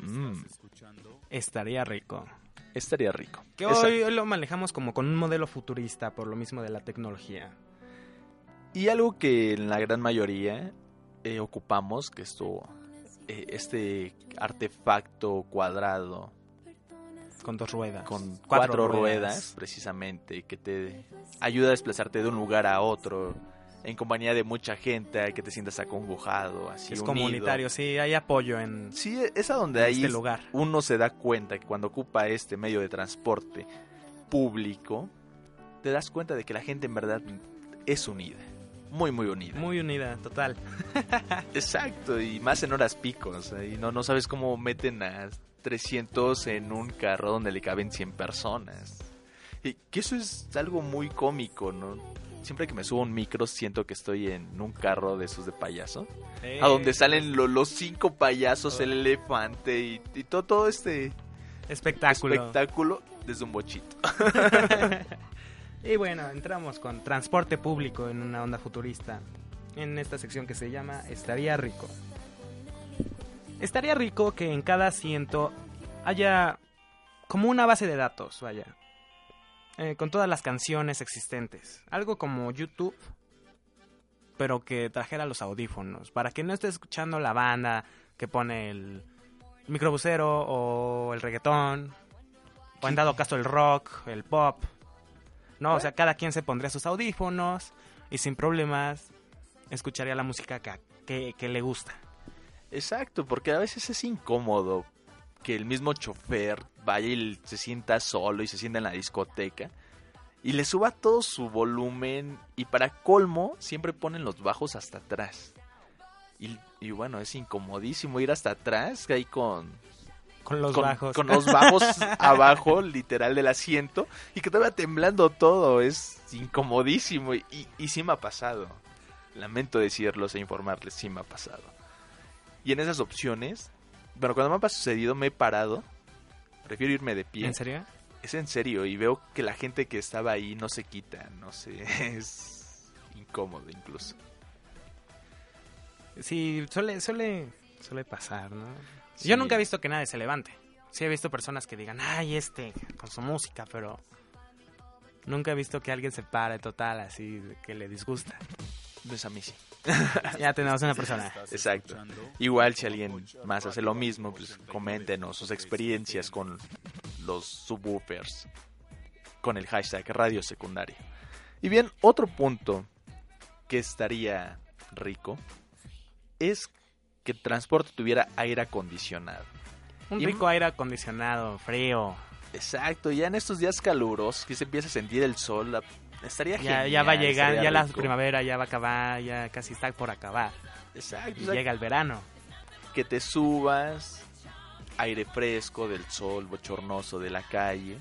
Mm, Estaría rico. estaría rico. Que hoy, hoy lo manejamos como con un modelo futurista por lo mismo de la tecnología. Y algo que en la gran mayoría eh, ocupamos, que esto eh, este artefacto cuadrado Con dos ruedas. con Cuatro cuatro, ruedas. ruedas. precisamente, que te ayuda a desplazarte de un lugar a otro en compañía de mucha gente, que te sientas acongojado, así es unido. comunitario, sí, hay apoyo en, Sí, es a donde ahí este lugar. uno se da cuenta que cuando ocupa este medio de transporte público, te das cuenta de que la gente en verdad es unida. Muy, muy unida. Muy unida, total. Exacto, y más en horas picos. Y no, no sabes cómo meten a 300 en un carro donde le caben 100 personas. Y que eso es algo muy cómico, ¿no? Siempre que me subo a un micro siento que estoy en un carro de esos de payaso. A donde salen lo- los cinco payasos, el elefante y, y todo, todo este espectáculo. espectáculo desde un bochito. Y bueno, entramos con transporte público en una onda futurista. En esta sección que se llama Estaría rico. Estaría rico que en cada asiento haya como una base de datos, vaya. Eh, con todas las canciones existentes. Algo como YouTube, pero que trajera los audífonos. Para que no esté escuchando la banda que pone el microbusero o el reggaetón. O en dado caso el rock, el pop. No, o sea, cada quien se pondría sus audífonos y sin problemas escucharía la música que, que, que le gusta. Exacto, porque a veces es incómodo que el mismo chofer vaya y se sienta solo y se sienta en la discoteca y le suba todo su volumen y para colmo siempre ponen los bajos hasta atrás. Y, y bueno, es incomodísimo ir hasta atrás ahí con, Con los con, bajos. con los bajos abajo, literal del asiento, y que te va temblando todo, es incomodísimo y, y, y sí me ha pasado. Lamento decirlos e informarles, sí me ha pasado. Y en esas opciones, bueno, cuando me ha sucedido me he parado, prefiero irme de pie. ¿En serio? Es en serio, y veo que la gente que estaba ahí no se quita, no sé, es incómodo incluso. Sí, suele, suele, suele pasar, ¿no? Sí. Yo nunca he visto que nadie se levante. Sí he visto personas que digan, ay, este, con su música, pero nunca he visto que alguien se pare total así, que le disgusta. Pues a mí sí. ya tenemos una persona. Exacto. Igual si alguien más hace lo mismo, pues coméntenos sus experiencias con los subwoofers con el hashtag radio secundario. Y bien, otro punto que estaría rico es que el transporte tuviera aire acondicionado. Un Y- rico aire acondicionado, frío. Exacto, ya en estos días calurosos que se empieza a sentir el sol, la- estaría Ya, genial. ya va a llegar, ya la rico. primavera ya va a acabar, ya casi está por acabar. Exacto, Y o sea, llega el verano. que te subas, aire fresco del sol bochornoso de la calle,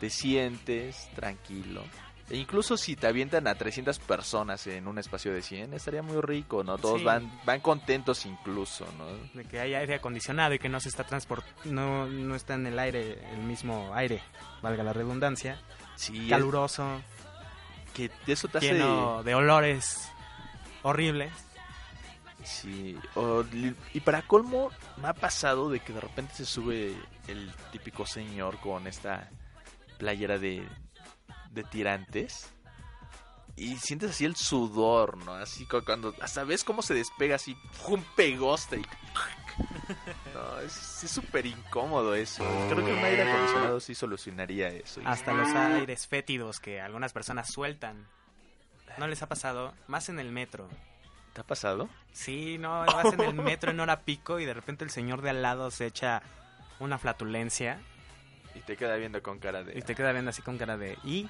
te sientes tranquilo. E incluso si te avientan a 300 personas en un espacio de 100, estaría muy rico, ¿no? Todos Sí. van van contentos incluso, ¿no? De que hay aire acondicionado y que no se está transportando, no, no está en el aire, el mismo aire, valga la redundancia. Sí, Caluroso, que eso te hace... lleno de olores horribles. Sí, o y para colmo me ha pasado de que de repente se sube el típico señor con esta playera de, de tirantes y sientes así el sudor, ¿no? Así cu- cuando hasta ves cómo se despega así, un pegoste y... No, es es súper incómodo eso. Creo que un aire acondicionado sí solucionaría eso. Hasta los aires fétidos que algunas personas sueltan. ¿No les ha pasado? Más en el metro. ¿Te ha pasado? Sí, no, vas en el metro en hora pico y de repente el señor de al lado se echa una flatulencia Y te queda viendo con cara de... y te queda viendo así con cara de ¿y?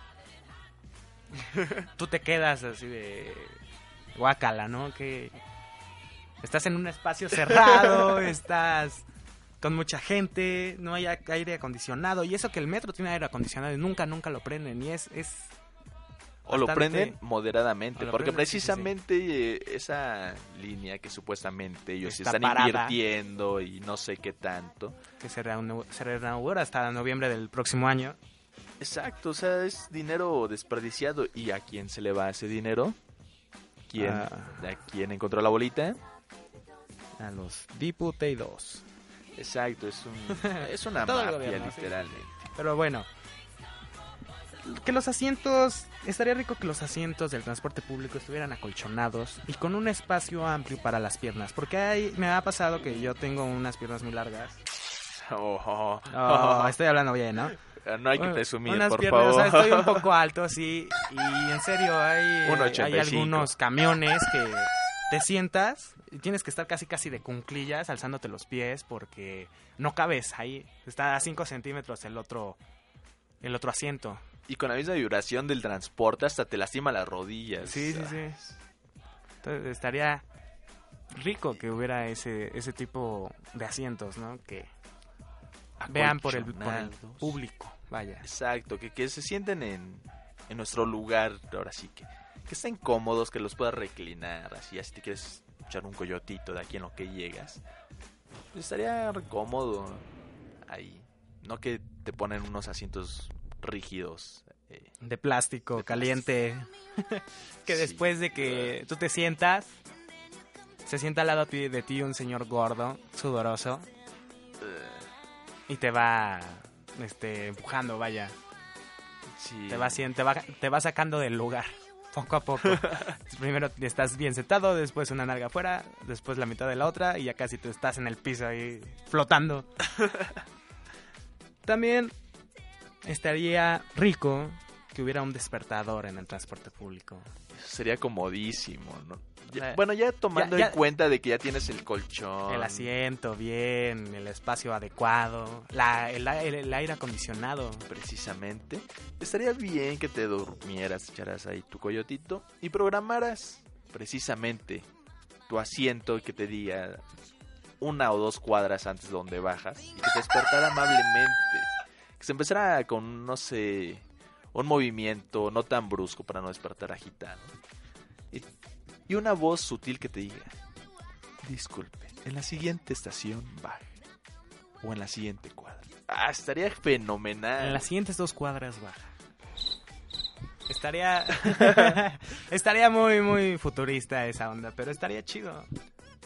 Tú te quedas así de guácala, ¿no? Que estás en un espacio cerrado, estás con mucha gente, no hay a- aire acondicionado y eso que el metro tiene aire acondicionado y nunca nunca lo prenden y es es O lo prenden moderadamente, lo porque prenden, sí, sí, sí. precisamente eh, esa línea que supuestamente ellos Está están parada. invirtiendo y no sé qué tanto. que se reanu- se reinaugura hasta noviembre del próximo año. Exacto, o sea, es dinero desperdiciado. ¿Y a quién se le va ese dinero? ¿Quién, Ah. ¿A quién encontró la bolita? A los diputados. Exacto, es, un, es una mafia, gobierno, sí. literalmente. Pero bueno, que los asientos, estaría rico que los asientos del transporte público estuvieran acolchonados y con un espacio amplio para las piernas, porque hay, me ha pasado que yo tengo unas piernas muy largas. Oh, oh, estoy hablando bien, ¿no? No hay que presumir, unas por piernas, o favor. sea, estoy un poco alto, sí, y en serio hay, hay 85. algunos camiones que te sientas tienes que estar casi casi de cunclillas alzándote los pies porque no cabes ahí, está a 5 centímetros el otro, el otro asiento. Y con la misma vibración del transporte hasta te lastima las rodillas. Sí, sí, sí. Entonces estaría rico que hubiera ese, ese tipo de asientos, ¿no? Que vean por el, por el Acolchonados. público, vaya. Exacto, que, que se sienten en, en nuestro lugar, ahora sí que, que estén cómodos, que los puedas reclinar, así, así te quieres echar un coyotito de aquí en lo que llegas. pues estaría cómodo ahí, no que te ponen unos asientos rígidos. eh, De plástico, De caliente. que Sí. después de que tú te sientas, se sienta al lado de ti un señor gordo, sudoroso, y te va este, empujando, vaya. sí. Te va, te, va, te va sacando del lugar, poco a poco. Primero estás bien sentado, después una nalga afuera, después la mitad de la otra y ya casi tú estás en el piso ahí flotando. También estaría rico que hubiera un despertador en el transporte público. Sería comodísimo, ¿no? Ya- bueno, ya tomando ya- en cuenta de que ya tienes el colchón. El asiento bien, el espacio adecuado, la, el, el- el aire acondicionado. precisamente, estaría bien que te durmieras, echaras ahí tu coyotito y programaras precisamente tu asiento y que te diga una o dos cuadras antes de donde bajas y que te despertara amablemente. Que se empezara con, no sé, un movimiento no tan brusco para no despertar agitado. Y, y una voz sutil que te diga, disculpe, en la siguiente estación baje. O en la siguiente cuadra. Ah, estaría fenomenal. En las siguientes dos cuadras baja. Estaría. estaría muy, muy futurista esa onda, pero estaría chido.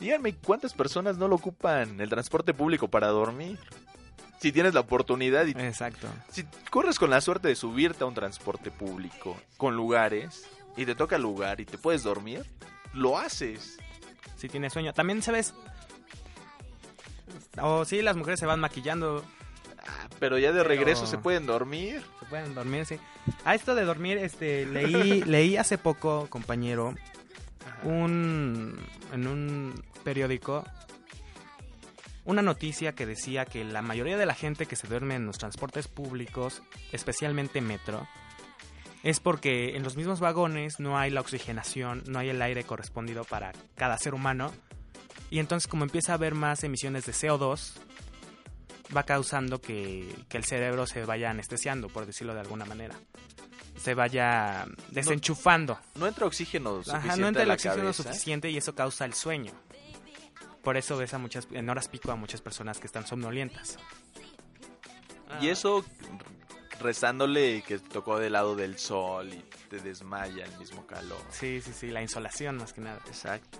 Díganme, ¿cuántas personas no lo ocupan el transporte público para dormir? Si tienes la oportunidad y Exacto. si corres con la suerte de subirte a un transporte público con lugares y te toca el lugar y te puedes dormir, lo haces. Si tienes sueño. También, ¿sabes? O sí, las mujeres se van maquillando. Ah, Pero ya de Pero- regreso se pueden dormir. Se pueden dormir, sí. A esto de dormir, este, leí, leí hace poco, compañero, un, en un periódico una noticia que decía que la mayoría de la gente que se duerme en los transportes públicos, especialmente metro, es porque en los mismos vagones no hay la oxigenación, no hay el aire correspondido para cada ser humano. Y entonces como empieza a haber más emisiones de CO2, va causando que, que el cerebro se vaya anestesiando, por decirlo de alguna manera. Se vaya desenchufando. No entra oxígeno suficiente Ajá, no entra el oxígeno cabeza. suficiente y eso causa el sueño. Por eso ves a muchas, en horas pico a muchas personas que están somnolientas. Y eso rezándole que tocó del lado del sol y te desmaya el mismo calor. Sí, sí, sí, la insolación más que nada. Exacto.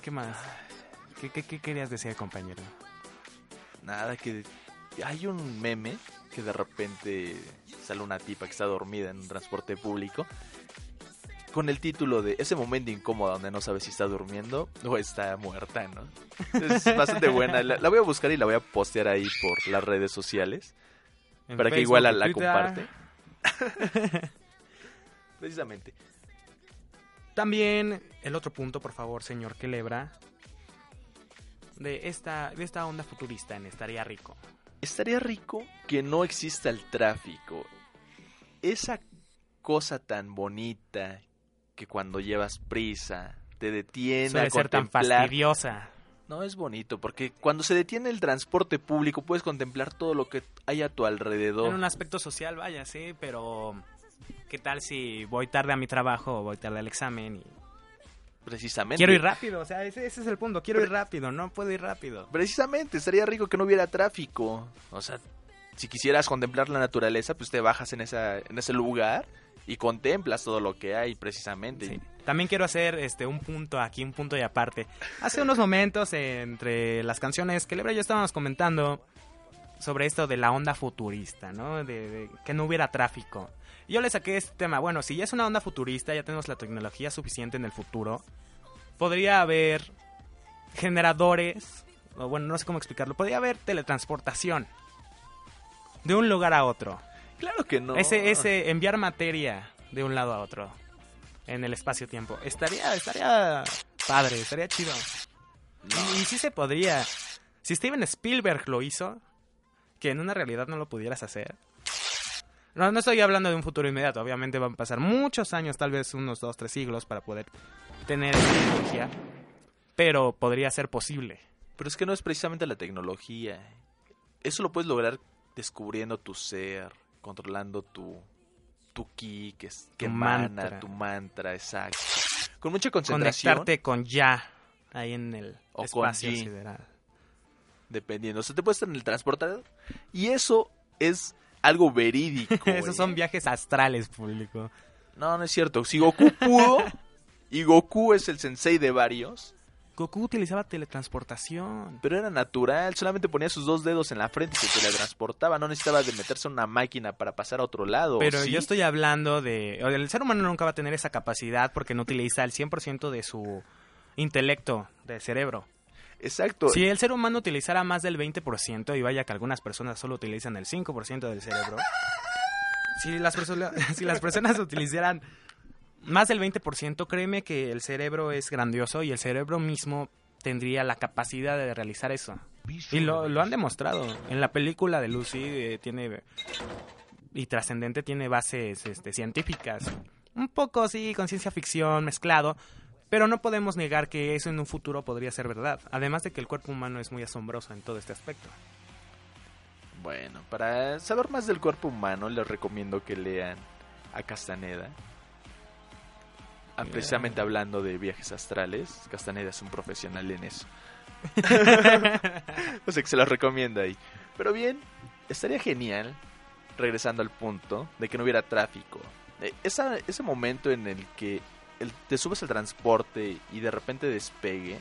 ¿Qué más? ¿Qué, qué, qué querías decir, compañero? Nada, que hay un meme que de repente sale una tipa que está dormida en un transporte público con el título de ese momento incómodo donde no sabes si está durmiendo o está muerta, ¿no? Es bastante buena. La, la voy a buscar y la voy a postear ahí por las redes sociales En para que igual la, comparte. Precisamente. También el otro punto, por favor, señor Quelebra, de esta, de esta onda futurista en Estaría Rico. Estaría rico que no exista el tráfico. Esa cosa tan bonita que cuando llevas prisa te detiene Suele a ser tan fastidiosa. No es bonito porque cuando se detiene el transporte público puedes contemplar todo lo que hay a tu alrededor. En un aspecto social, vaya, sí, pero ¿qué tal si voy tarde a mi trabajo o voy tarde al examen y Precisamente. quiero ir rápido? O sea, ese, ese es el punto, quiero ir rápido, no puedo ir rápido. Precisamente, estaría rico que no hubiera tráfico. O sea, si quisieras contemplar la naturaleza, pues te bajas en esa en ese lugar y contemplas todo lo que hay precisamente. Sí. También quiero hacer este un punto aquí, un punto y aparte. Hace unos momentos, entre las canciones que Lebra y yo estábamos comentando, sobre esto de la onda futurista, ¿no? De, que no hubiera tráfico. Yo le saqué este tema. Bueno, si ya es una onda futurista, ya tenemos la tecnología suficiente en el futuro, podría haber generadores, o bueno, no sé cómo explicarlo, podría haber teletransportación de un lugar a otro. Claro que no. Ese, ese enviar materia de un lado a otro en el espacio-tiempo. Estaría, estaría padre, estaría chido. Y, y sí se podría. Si Steven Spielberg lo hizo, que en una realidad no lo pudieras hacer. No, no estoy hablando de un futuro inmediato. Obviamente van a pasar muchos años, tal vez unos dos, tres siglos para poder tener esa tecnología. Pero podría ser posible. Pero es que no es precisamente la tecnología. Eso lo puedes lograr descubriendo tu ser, controlando tu, tu ki, que, es, que Tu emana, mantra. tu mantra, exacto. Con mucha concentración, Conectarte con ya ahí en el O con espacio Yi. sideral. dependiendo. O sea, te puedes estar en el transportador. Y eso es algo verídico. Esos son viajes astrales, público. No, no es cierto. Si Goku pudo, y Goku es el sensei de varios, Goku utilizaba teletransportación. pero era natural. Solamente ponía sus dos dedos en la frente y se teletransportaba. No necesitaba de meterse en una máquina para pasar a otro lado. Pero ¿sí? yo estoy hablando de... El ser humano nunca va a tener esa capacidad porque no utiliza el 100% de su intelecto, de cerebro. Exacto. Si el ser humano utilizara más del 20%, y vaya que algunas personas solo utilizan el 5% del cerebro, si las, personas si las personas utilizaran más del 20%, créeme que el cerebro es grandioso y el cerebro mismo tendría la capacidad de realizar eso. Y lo, lo han demostrado. En la película de Lucy eh, tiene... Y Trascendente tiene bases este, científicas. Un poco, sí, con ciencia ficción mezclado. Pero no podemos negar que eso en un futuro podría ser verdad. Además de que el cuerpo humano es muy asombroso en todo este aspecto. Bueno, para saber más del cuerpo humano, les recomiendo que lean a Castaneda. Ah, Precisamente hablando de viajes astrales, Castaneda es un profesional en eso. o sea que se los recomiendo ahí. Pero bien, estaría genial, regresando al punto, de que no hubiera tráfico. Eh, esa- ese momento en el que el- te subes al transporte y de repente despegue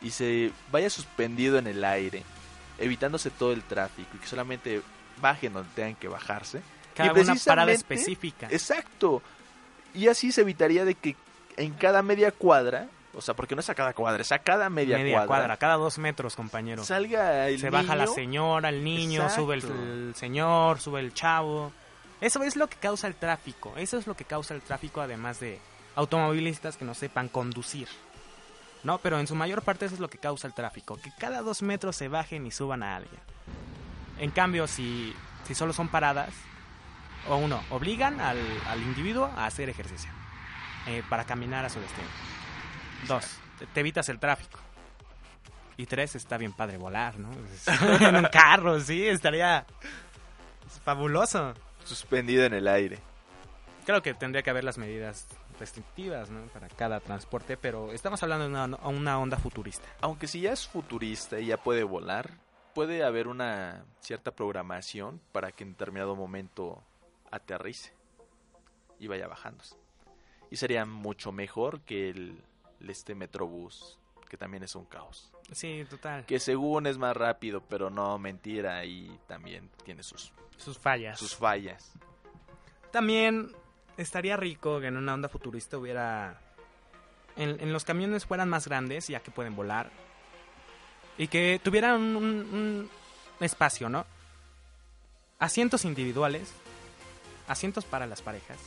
y se vaya suspendido en el aire, evitándose todo el tráfico y que solamente bajen donde tengan que bajarse. Cada Y una parada específica. Exacto. Y así se evitaría de que en cada media cuadra, o sea, porque no es a cada cuadra, es a cada media, Media cuadra, cuadra, cada dos metros, compañero. salga el Se baja la señora, el niño, sube el, el señor, sube el chavo. Eso es lo que causa el tráfico. Eso es lo que causa el tráfico, además de automovilistas que no sepan conducir. No, pero en su mayor parte eso es lo que causa el tráfico. Que cada dos metros se bajen y suban a alguien. En cambio, si, si solo son paradas, o uno, obligan al, al individuo a hacer ejercicio eh, para caminar a su destino. Dos, te, te evitas el tráfico. Y tres, está bien padre volar, ¿no? en un carro, sí, estaría fabuloso. suspendido en el aire. Creo que tendría que haber las medidas restrictivas, ¿no? Para cada transporte, pero estamos hablando de una, una onda futurista. Aunque si ya es futurista y ya puede volar, puede haber una cierta programación para que en determinado momento aterrice y vaya bajándose. Y sería mucho mejor que el, este Metrobús, que también es un caos. Sí, total. Que según es más rápido, pero no, mentira, y también tiene sus, Sus fallas. sus fallas. También estaría rico que en una onda futurista hubiera... En, en los camiones fueran más grandes, ya que pueden volar. Y que tuvieran un, un- un espacio, ¿no? Asientos individuales, asientos para las parejas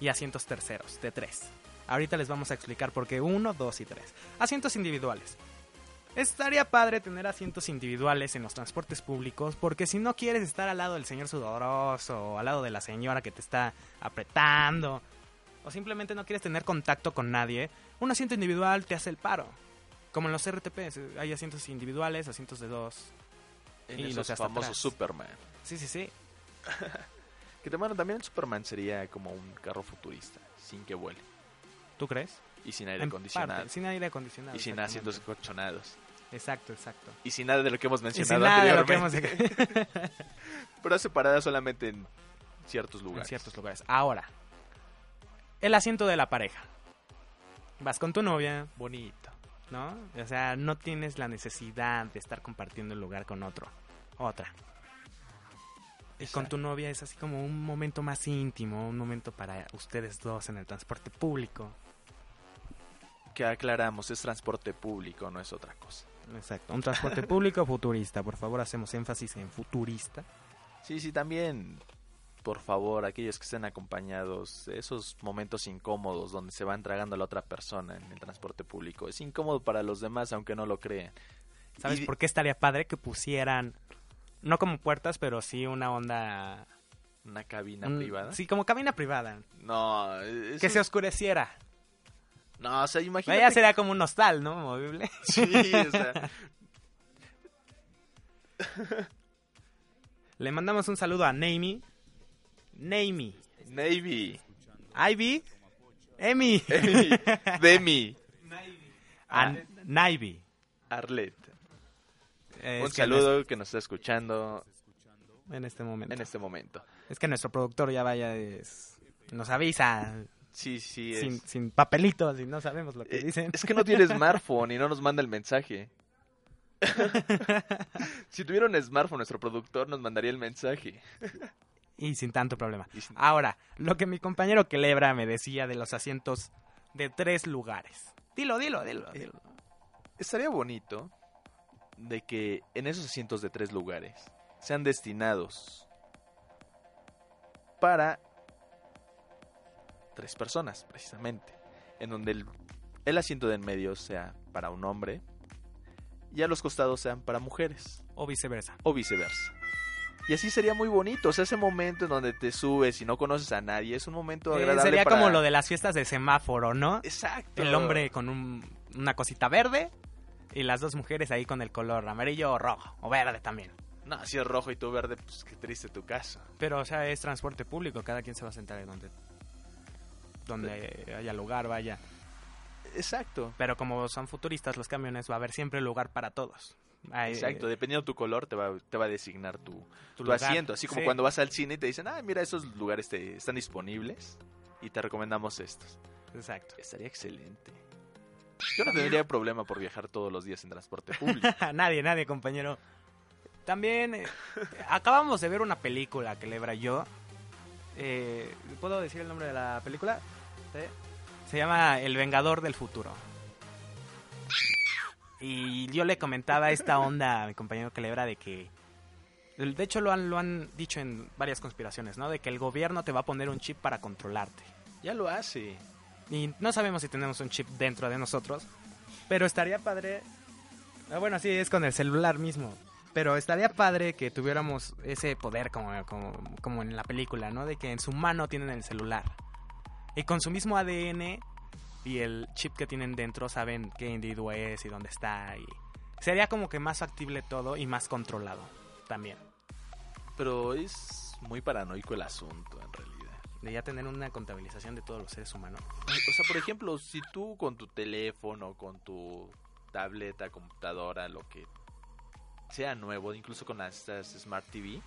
y asientos terceros, de tres. Ahorita les vamos a explicar por qué uno, dos y tres. Asientos individuales. Estaría padre tener asientos individuales en los transportes públicos porque si no quieres estar al lado del señor sudoroso o al lado de la señora que te está apretando o simplemente no quieres tener contacto con nadie, un asiento individual te hace el paro. Como en los RTPs, hay asientos individuales, asientos de dos. En Y los esos famosos. Superman. Sí, sí, sí. Que bueno, también el Superman sería como un carro futurista, sin que vuele. ¿Tú crees? Y sin aire En acondicionado. parte, sin aire acondicionado. y sin asientos colchonados. Exacto, exacto. Y sin nada de lo que hemos Y mencionado sin nada de lo que hemos anteriormente. Pero separada solamente en ciertos en lugares. ciertos lugares. Ahora, el asiento de la pareja. Vas con tu novia, Bonito. ¿no? O sea, no tienes la necesidad de estar compartiendo el lugar con otro otra. Y con tu novia es así como un momento más íntimo, un momento para ustedes dos en el transporte público. Que aclaramos, es transporte público, no es otra cosa. Exacto, un transporte público futurista. Por favor, hacemos énfasis en futurista. Sí, sí, también, por favor, aquellos que estén acompañados, esos momentos incómodos donde se van tragando a la otra persona en el transporte público. Es incómodo para los demás, aunque no lo crean. ¿Sabes Y- por qué estaría padre que pusieran, no como puertas, pero sí una onda... Una cabina privada. Sí, como cabina privada. No, eso- Que se oscureciera. No, o sea, imagínate. sería como un hostal, ¿no? Movible. Sí, o sea, Le mandamos un saludo a Naimi. Naimi. Navy. Ivy. Emi. Emi. Demi. A Navy. Arlet. Es Un que saludo que nos está escuchando En este momento. en este momento. Es que nuestro productor ya vaya es- nos avisa Sí, sí, es. sin, sin papelitos y no sabemos lo que Eh, dicen. Es que no tiene smartphone y no nos manda el mensaje. si tuviera un smartphone, nuestro productor nos mandaría el mensaje. Y sin tanto problema. Sin- Ahora, lo que mi compañero Quelebra me decía de los asientos de tres lugares. Dilo, dilo, dilo. Eh, dilo. Estaría bonito de que en esos asientos de tres lugares sean destinados para tres personas, precisamente. En donde el, el asiento de en medio sea para un hombre y a los costados sean para mujeres. O viceversa. o viceversa. Y así sería muy bonito, o sea, ese momento en donde te subes y no conoces a nadie, es un momento Eh, agradable sería para- como lo de las fiestas de semáforo, ¿no? Exacto. El hombre con un- una cosita verde y las dos mujeres ahí con el color amarillo o rojo o verde también. No, si es rojo y tú verde, pues qué triste tu caso. Pero, o sea, es transporte público, cada quien se va a sentar en donde, donde haya lugar, vaya. Exacto. Pero como son futuristas los camiones, va a haber siempre lugar para todos. Exacto, dependiendo de tu color te va, te va a designar tu, tu asiento, así como Sí. cuando vas al cine y te dicen, ah, mira, esos lugares te, están disponibles y te recomendamos estos. Exacto. Estaría excelente. Yo no tendría problema por viajar todos los días en transporte público. nadie, nadie, compañero. También eh, acabamos de ver una película que Lebra yo. Eh, ¿Puedo decir el nombre de la película? Sí. Se llama El Vengador del Futuro. Y yo le comentaba esta onda a mi compañero Celebra de que. De hecho, lo han, lo han dicho en varias conspiraciones, ¿no? De que el gobierno te va a poner un chip para controlarte. ya lo hace. Y no sabemos si tenemos un chip dentro de nosotros. Pero estaría padre. Ah, Bueno, sí, es con el celular mismo. Pero estaría padre que tuviéramos ese poder como, en la película, ¿no? De que en su mano tienen el celular. Y con su mismo ADN y el chip que tienen dentro saben qué individuo es y dónde está. Y sería como que más factible todo y más controlado también. Pero es muy paranoico el asunto, en realidad. De ya tener una contabilización de todos los seres humanos. O sea, por ejemplo, si tú con tu teléfono, con tu tableta, computadora, lo que sea nuevo, incluso con las estas Smart TV,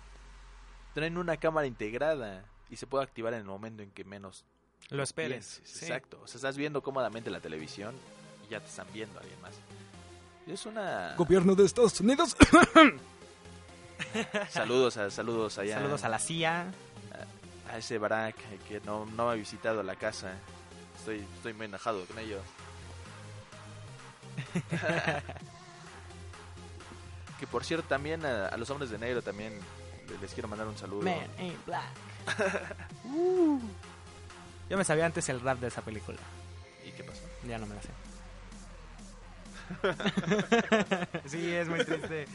traen una cámara integrada y se puede activar en el momento en que menos Lo esperes. sí. Exacto. O sea, estás viendo cómodamente la televisión y ya te están viendo alguien más. Es una... Gobierno de Estados Unidos. Saludos a, saludos allá. Saludos a la CIA. A ese Barack que no, no me ha visitado la casa. Estoy, estoy muy enojado con ellos. que por cierto, también a, a los hombres de negro también les- les quiero mandar un saludo. Man in Black. Uh. Yo me sabía antes el rap de esa película. ¿Y qué pasó? Ya no me la sé. sí, es muy triste.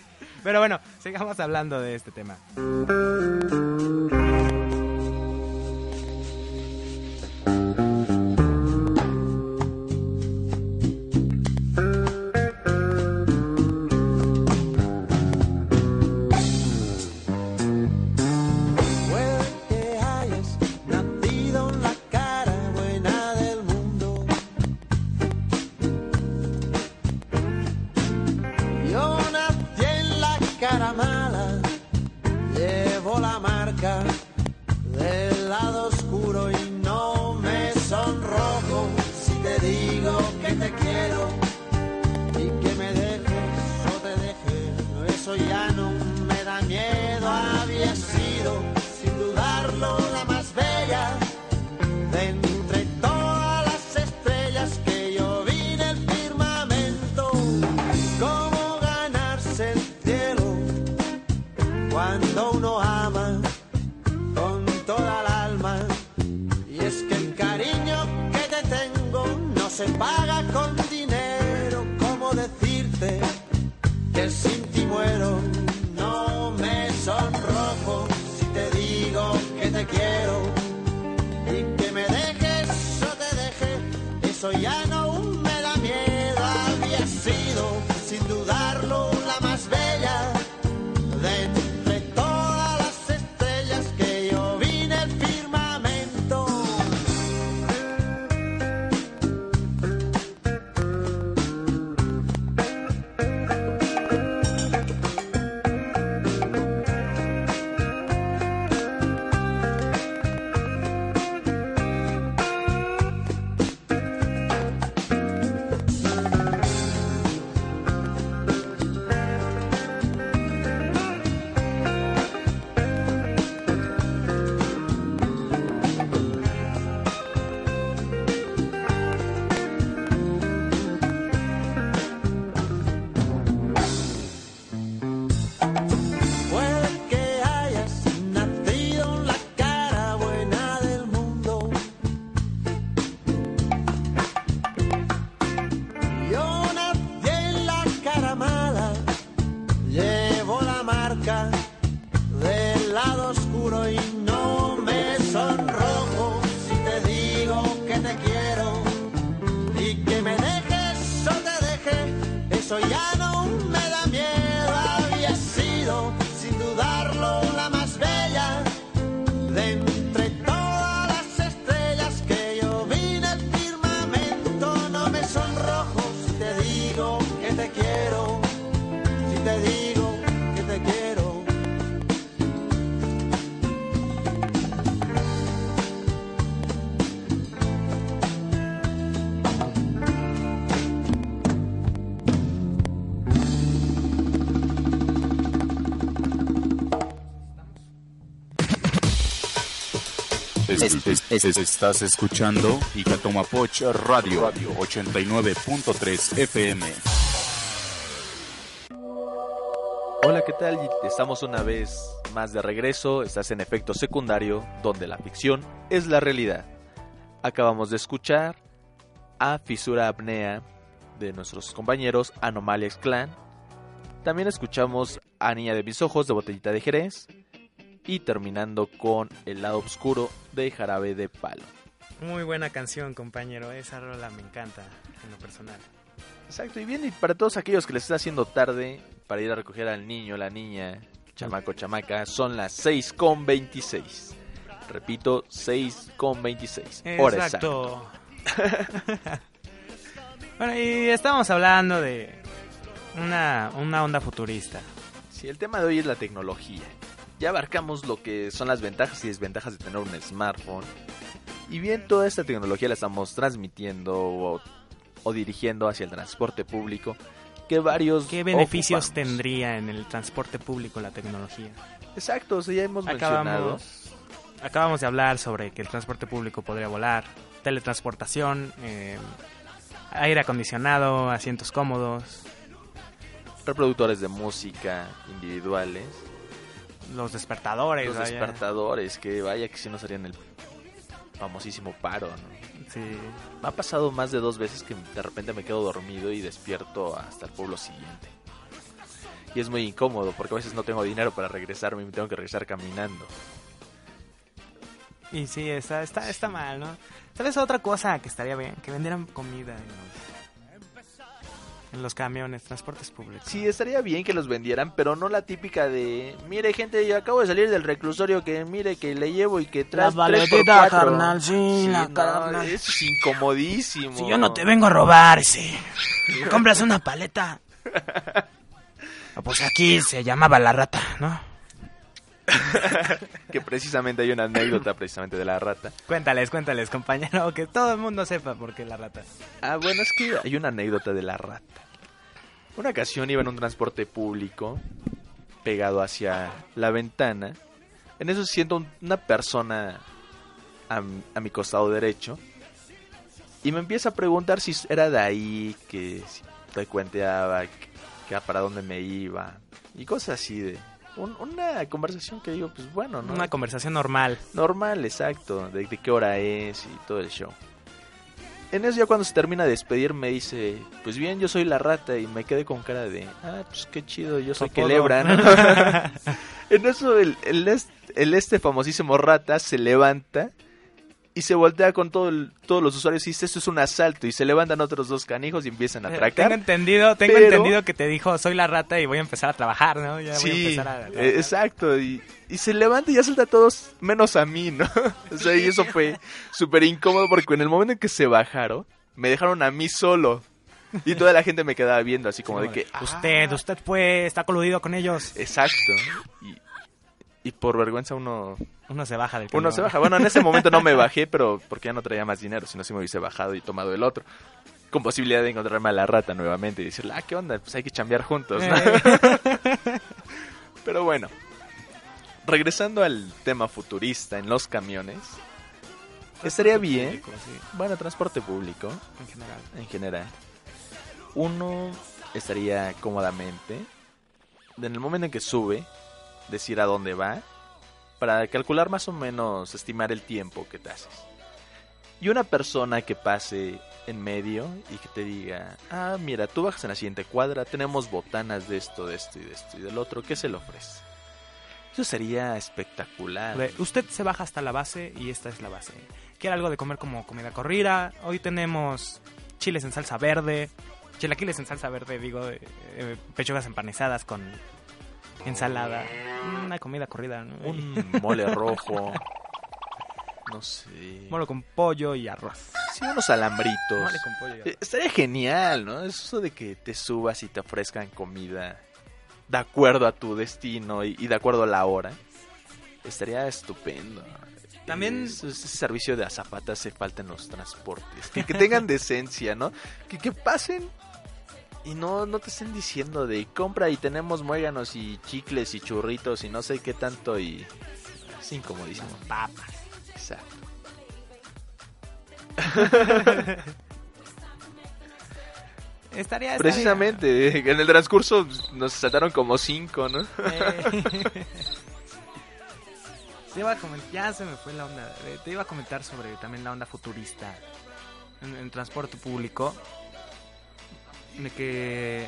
Pero bueno, sigamos hablando de este tema. Deje. Eso ya Es- es- es- estás escuchando Icatomapoch Radio 89.3 FM. Hola, ¿qué tal? Y Estamos una vez más de regreso. Estás en efecto secundario, donde la ficción es la realidad. Acabamos de escuchar a Fisura Apnea de nuestros compañeros Anomalias Clan. También escuchamos a Niña de mis ojos de Botellita de Jerez. Y terminando con El lado oscuro de Jarabe de Palo. Muy buena canción, compañero. Esa rola me encanta en lo personal. Exacto, y bien, y para todos aquellos que les está haciendo tarde para ir a recoger al niño, la niña, chamaco, chamaca, son las 6 con 26. Repito, 6 con 26. Hora exacta. Exacto. bueno, y estamos hablando de una, una onda futurista. Sí, el tema de hoy es la tecnología. Ya abarcamos lo que son las ventajas y desventajas de tener un smartphone. Y bien, toda esta tecnología la estamos transmitiendo o, o dirigiendo hacia el transporte público. Que varios. ¿Qué beneficios ocupamos. tendría en el transporte público la tecnología? Exacto, o sea, ya hemos mencionado. Acabamos, acabamos de hablar sobre que el transporte público podría volar, teletransportación, eh, aire acondicionado, asientos cómodos, Reproductores de música individuales. Los despertadores. Los vaya. despertadores, que vaya que si nos harían el famosísimo paro, ¿no? Sí. Me ha pasado más de dos veces que de repente me quedo dormido y despierto hasta el pueblo siguiente. Y es muy incómodo porque a veces no tengo dinero para regresarme y me tengo que regresar caminando. Y sí, está, está, está mal, ¿no? ¿Sabes otra cosa que estaría bien? Que vendieran comida en los camiones, transportes públicos. Sí, estaría bien que los vendieran, pero no la típica de... Mire, gente, yo acabo de salir del reclusorio que mire que le llevo y que traes La tres por valetita, cuatro". carnal, sí, la no, carnal. Eso es incomodísimo. Si yo no te vengo a robar, sí. ¿Me compras una paleta? Pues aquí se llamaba la rata, ¿no? que precisamente hay una anécdota precisamente de la rata. Cuéntales, cuéntales, compañero, que todo el mundo sepa por qué la rata. Ah, bueno, es que hay una anécdota de la rata. Una ocasión iba en un transporte público, pegado hacia la ventana. En eso siento un- una persona a, a mi costado derecho. Y me empieza a preguntar si era de ahí, que si frecuenteaba, que, que para dónde me iba. Y cosas así de... un- una conversación que digo, pues bueno, ¿no? Una conversación normal. Normal, exacto, de, de qué hora es y todo el show. en eso ya cuando se termina de despedir me dice, pues bien, yo soy la rata y me quedé con cara de, ah, pues qué chido, yo soy ¿no? en eso el, el este famosísimo rata se levanta y se voltea con todo el- todos los usuarios y dice, esto es un asalto y se levantan otros dos canijos y empiezan a Eh, atracar. Tengo entendido, tengo pero- entendido que te dijo, soy la rata y voy a empezar a trabajar, ¿no? Ya voy a Sí, empezar a trabajar. eh, exacto. Y, y se levanta y ya suelta a todos menos a mí, ¿no? O sea, y eso fue súper incómodo porque en el momento en que se bajaron, me dejaron a mí solo. Y toda la gente me quedaba viendo así como de que... "Ah, Usted, usted pues está coludido con ellos. Exacto. Y, y por vergüenza uno, Uno se baja del uno se baja. Bueno, en ese momento no me bajé, pero porque ya no traía más dinero, sino si me hubiese bajado y tomado el otro. Con posibilidad de encontrarme a la rata nuevamente y decirle, ah, ¿qué onda? Pues hay que chambear juntos, ¿no? Eh, Pero bueno, regresando al tema futurista en los camiones, estaría bien, público, sí, bueno, transporte público en general. en general, uno estaría cómodamente, en el momento en que sube, decir a dónde va, para calcular más o menos, estimar el tiempo que te haces. Y una persona que pase en medio y que te diga, ah, mira, tú bajas en la siguiente cuadra, tenemos botanas de esto, de esto y de esto y del otro, ¿qué se le ofrece? Eso sería espectacular. Usted se baja hasta la base y esta es la base. ¿Quiere algo de comer como comida corrida? Hoy tenemos chiles en salsa verde, chilaquiles en salsa verde, digo, eh, eh, pechugas empanizadas con ensalada. Una comida corrida, ¿no? Un mole rojo. No sé. Molo con pollo y arroz. Sí, unos alambritos. Mole con pollo y arroz. Eh, Estaría genial, ¿no? Eso de que te subas y te ofrezcan comida de acuerdo a tu destino y, y de acuerdo a la hora. Estaría estupendo. También- ese servicio de azafata hace falta en los transportes. Que, que tengan decencia, ¿no? Que, que pasen y no, no te estén diciendo de compra y tenemos muéganos y chicles y churritos y no sé qué tanto y... Es incomodísimo. Papas. Exacto. Estaría, estaría- Precisamente, en el transcurso nos saltaron como cinco, ¿no? Eh. Te iba a comentar, ya se me fue la onda. Eh, Te iba a comentar sobre también la onda futurista en, en transporte público. De que.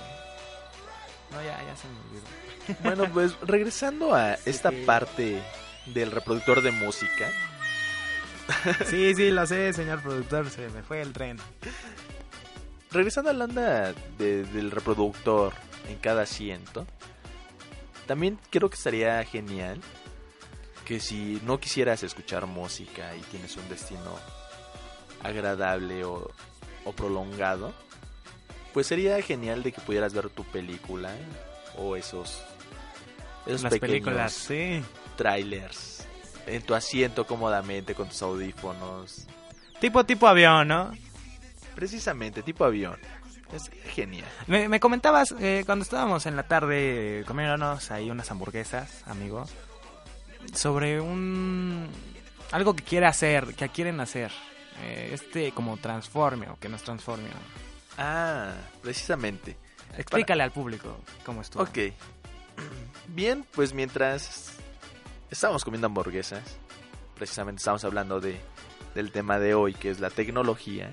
No, ya, ya se me olvidó. Bueno, pues regresando a esta que- parte del reproductor de música. Sí, sí, lo sé, señor productor, se me fue el tren. Regresando a la onda de- del reproductor en cada asiento. También creo que estaría genial que si no quisieras escuchar música y tienes un destino agradable o, o prolongado, pues sería genial de que pudieras ver tu película o esos, esos Las pequeños películas, sí. trailers en tu asiento cómodamente con tus audífonos. Tipo, tipo avión, ¿no? Precisamente, tipo avión. Es genial. Me, me comentabas eh, cuando estábamos en la tarde eh, comiéndonos ahí unas hamburguesas, amigo, sobre un algo que quiere hacer, que quieren hacer, eh, este como transforme o que nos transforme. Ah, precisamente. Explícale al público cómo estuvo. Ok. Bien, pues mientras estábamos comiendo hamburguesas, precisamente estamos hablando de, del tema de hoy, que es la tecnología,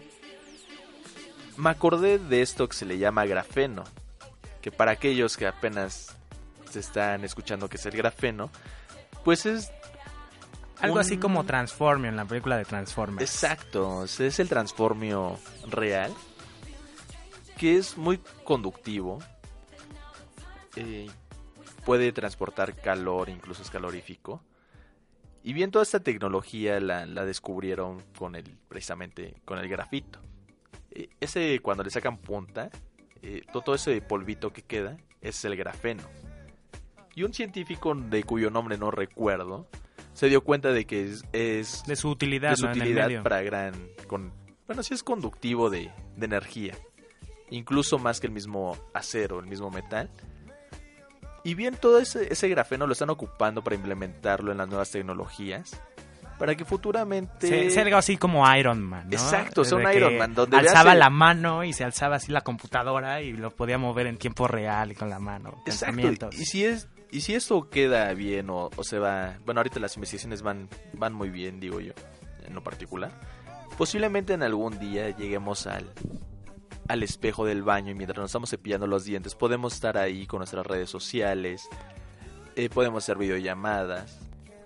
me acordé de esto que se le llama grafeno, que para aquellos que apenas se están escuchando que es el grafeno, pues es... Algo un- así como Transforme en la película de Transformers. Exacto, es el transformio real, que es muy conductivo, eh, puede transportar calor, incluso es calorífico. Y bien, toda esta tecnología la, la descubrieron con el, precisamente con el grafito. Eh, ese, cuando le sacan punta, eh, to- todo ese polvito que queda es el grafeno. Y un científico de cuyo nombre no recuerdo, se dio cuenta de que es, es De su utilidad, de su utilidad para gran con bueno sí es conductivo de, de energía incluso más que el mismo acero el mismo metal y bien todo ese, ese grafeno lo están ocupando para implementarlo en las nuevas tecnologías para que futuramente Se- sea algo así como Iron Man, ¿no? Exacto, sea un Iron Man, donde alzaba el- la mano y se alzaba así la computadora y lo podía mover en tiempo real y con la mano. Exacto, y si es y si esto queda bien o, o se va bueno ahorita las investigaciones van van muy bien digo yo en lo particular Posiblemente en algún día lleguemos al, al espejo del baño y mientras nos estamos cepillando los dientes podemos estar ahí con nuestras redes sociales, eh, podemos hacer videollamadas,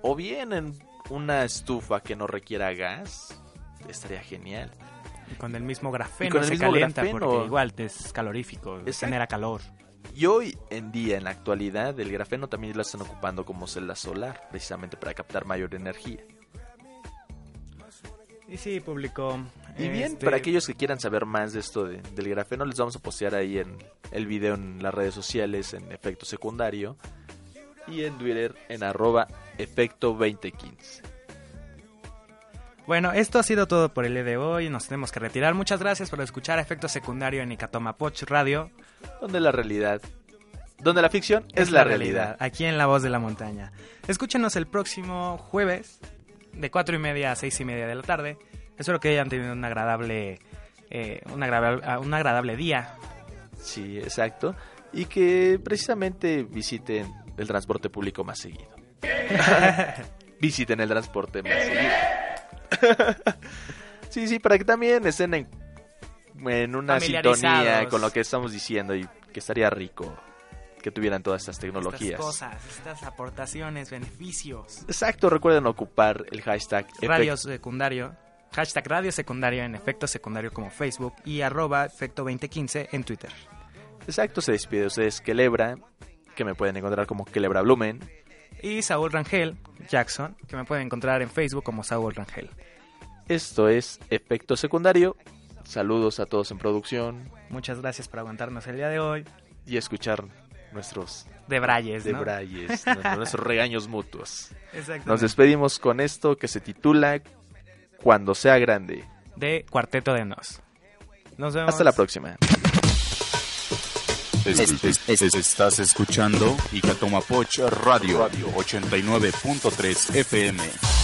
o bien en una estufa que no requiera gas, estaría genial. Y con el mismo grafeno Y con el se mismo calienta grafeno. porque igual te es calorífico, Exacto. genera calor. Y hoy en día, en la actualidad, el grafeno también lo están ocupando como celda solar, precisamente para captar mayor energía. Y sí, público. Y bien, este, para aquellos que quieran saber más de esto de- del grafeno, les vamos a postear ahí en el video en las redes sociales en efecto secundario y en Twitter en arroba efecto 2015. Bueno, esto ha sido todo por el día de hoy. Nos tenemos que retirar. Muchas gracias por escuchar Efecto Secundario en Icatoma Poch Radio. Donde la realidad, donde la ficción es, la realidad. Aquí en La Voz de la Montaña. Escúchenos el próximo jueves de cuatro y media a seis y media de la tarde. Espero que hayan tenido un agradable, eh, un agradable, ah, un agradable día. Sí, exacto. Y que precisamente visiten el transporte público más seguido. visiten el transporte más seguido. sí, sí, para que también estén en, en una sintonía con lo que estamos diciendo y que estaría rico que tuvieran todas estas Estas tecnologías. cosas, estas aportaciones, beneficios. Exacto, recuerden ocupar el hashtag Radio secundario. Hashtag radio secundario en efecto secundario como Facebook y arroba efecto 2015 en Twitter. Exacto, se despide de ustedes Kelebra, que me pueden encontrar como Kelebra Blumen. Y Saúl Rangel Jackson, que me pueden encontrar en Facebook como Saúl Rangel. Esto es Efecto Secundario. Saludos a todos en producción Muchas gracias por aguantarnos el día de hoy. y escuchar nuestros De Brayes, ¿no? debrayes, nuestros nuestros regaños mutuos. Nos despedimos con esto que se titula Cuando sea grande. de Cuarteto de Nos. Nos vemos. Hasta la próxima. Es- es- es- estás escuchando Icatomapoch Radio 89.3 FM.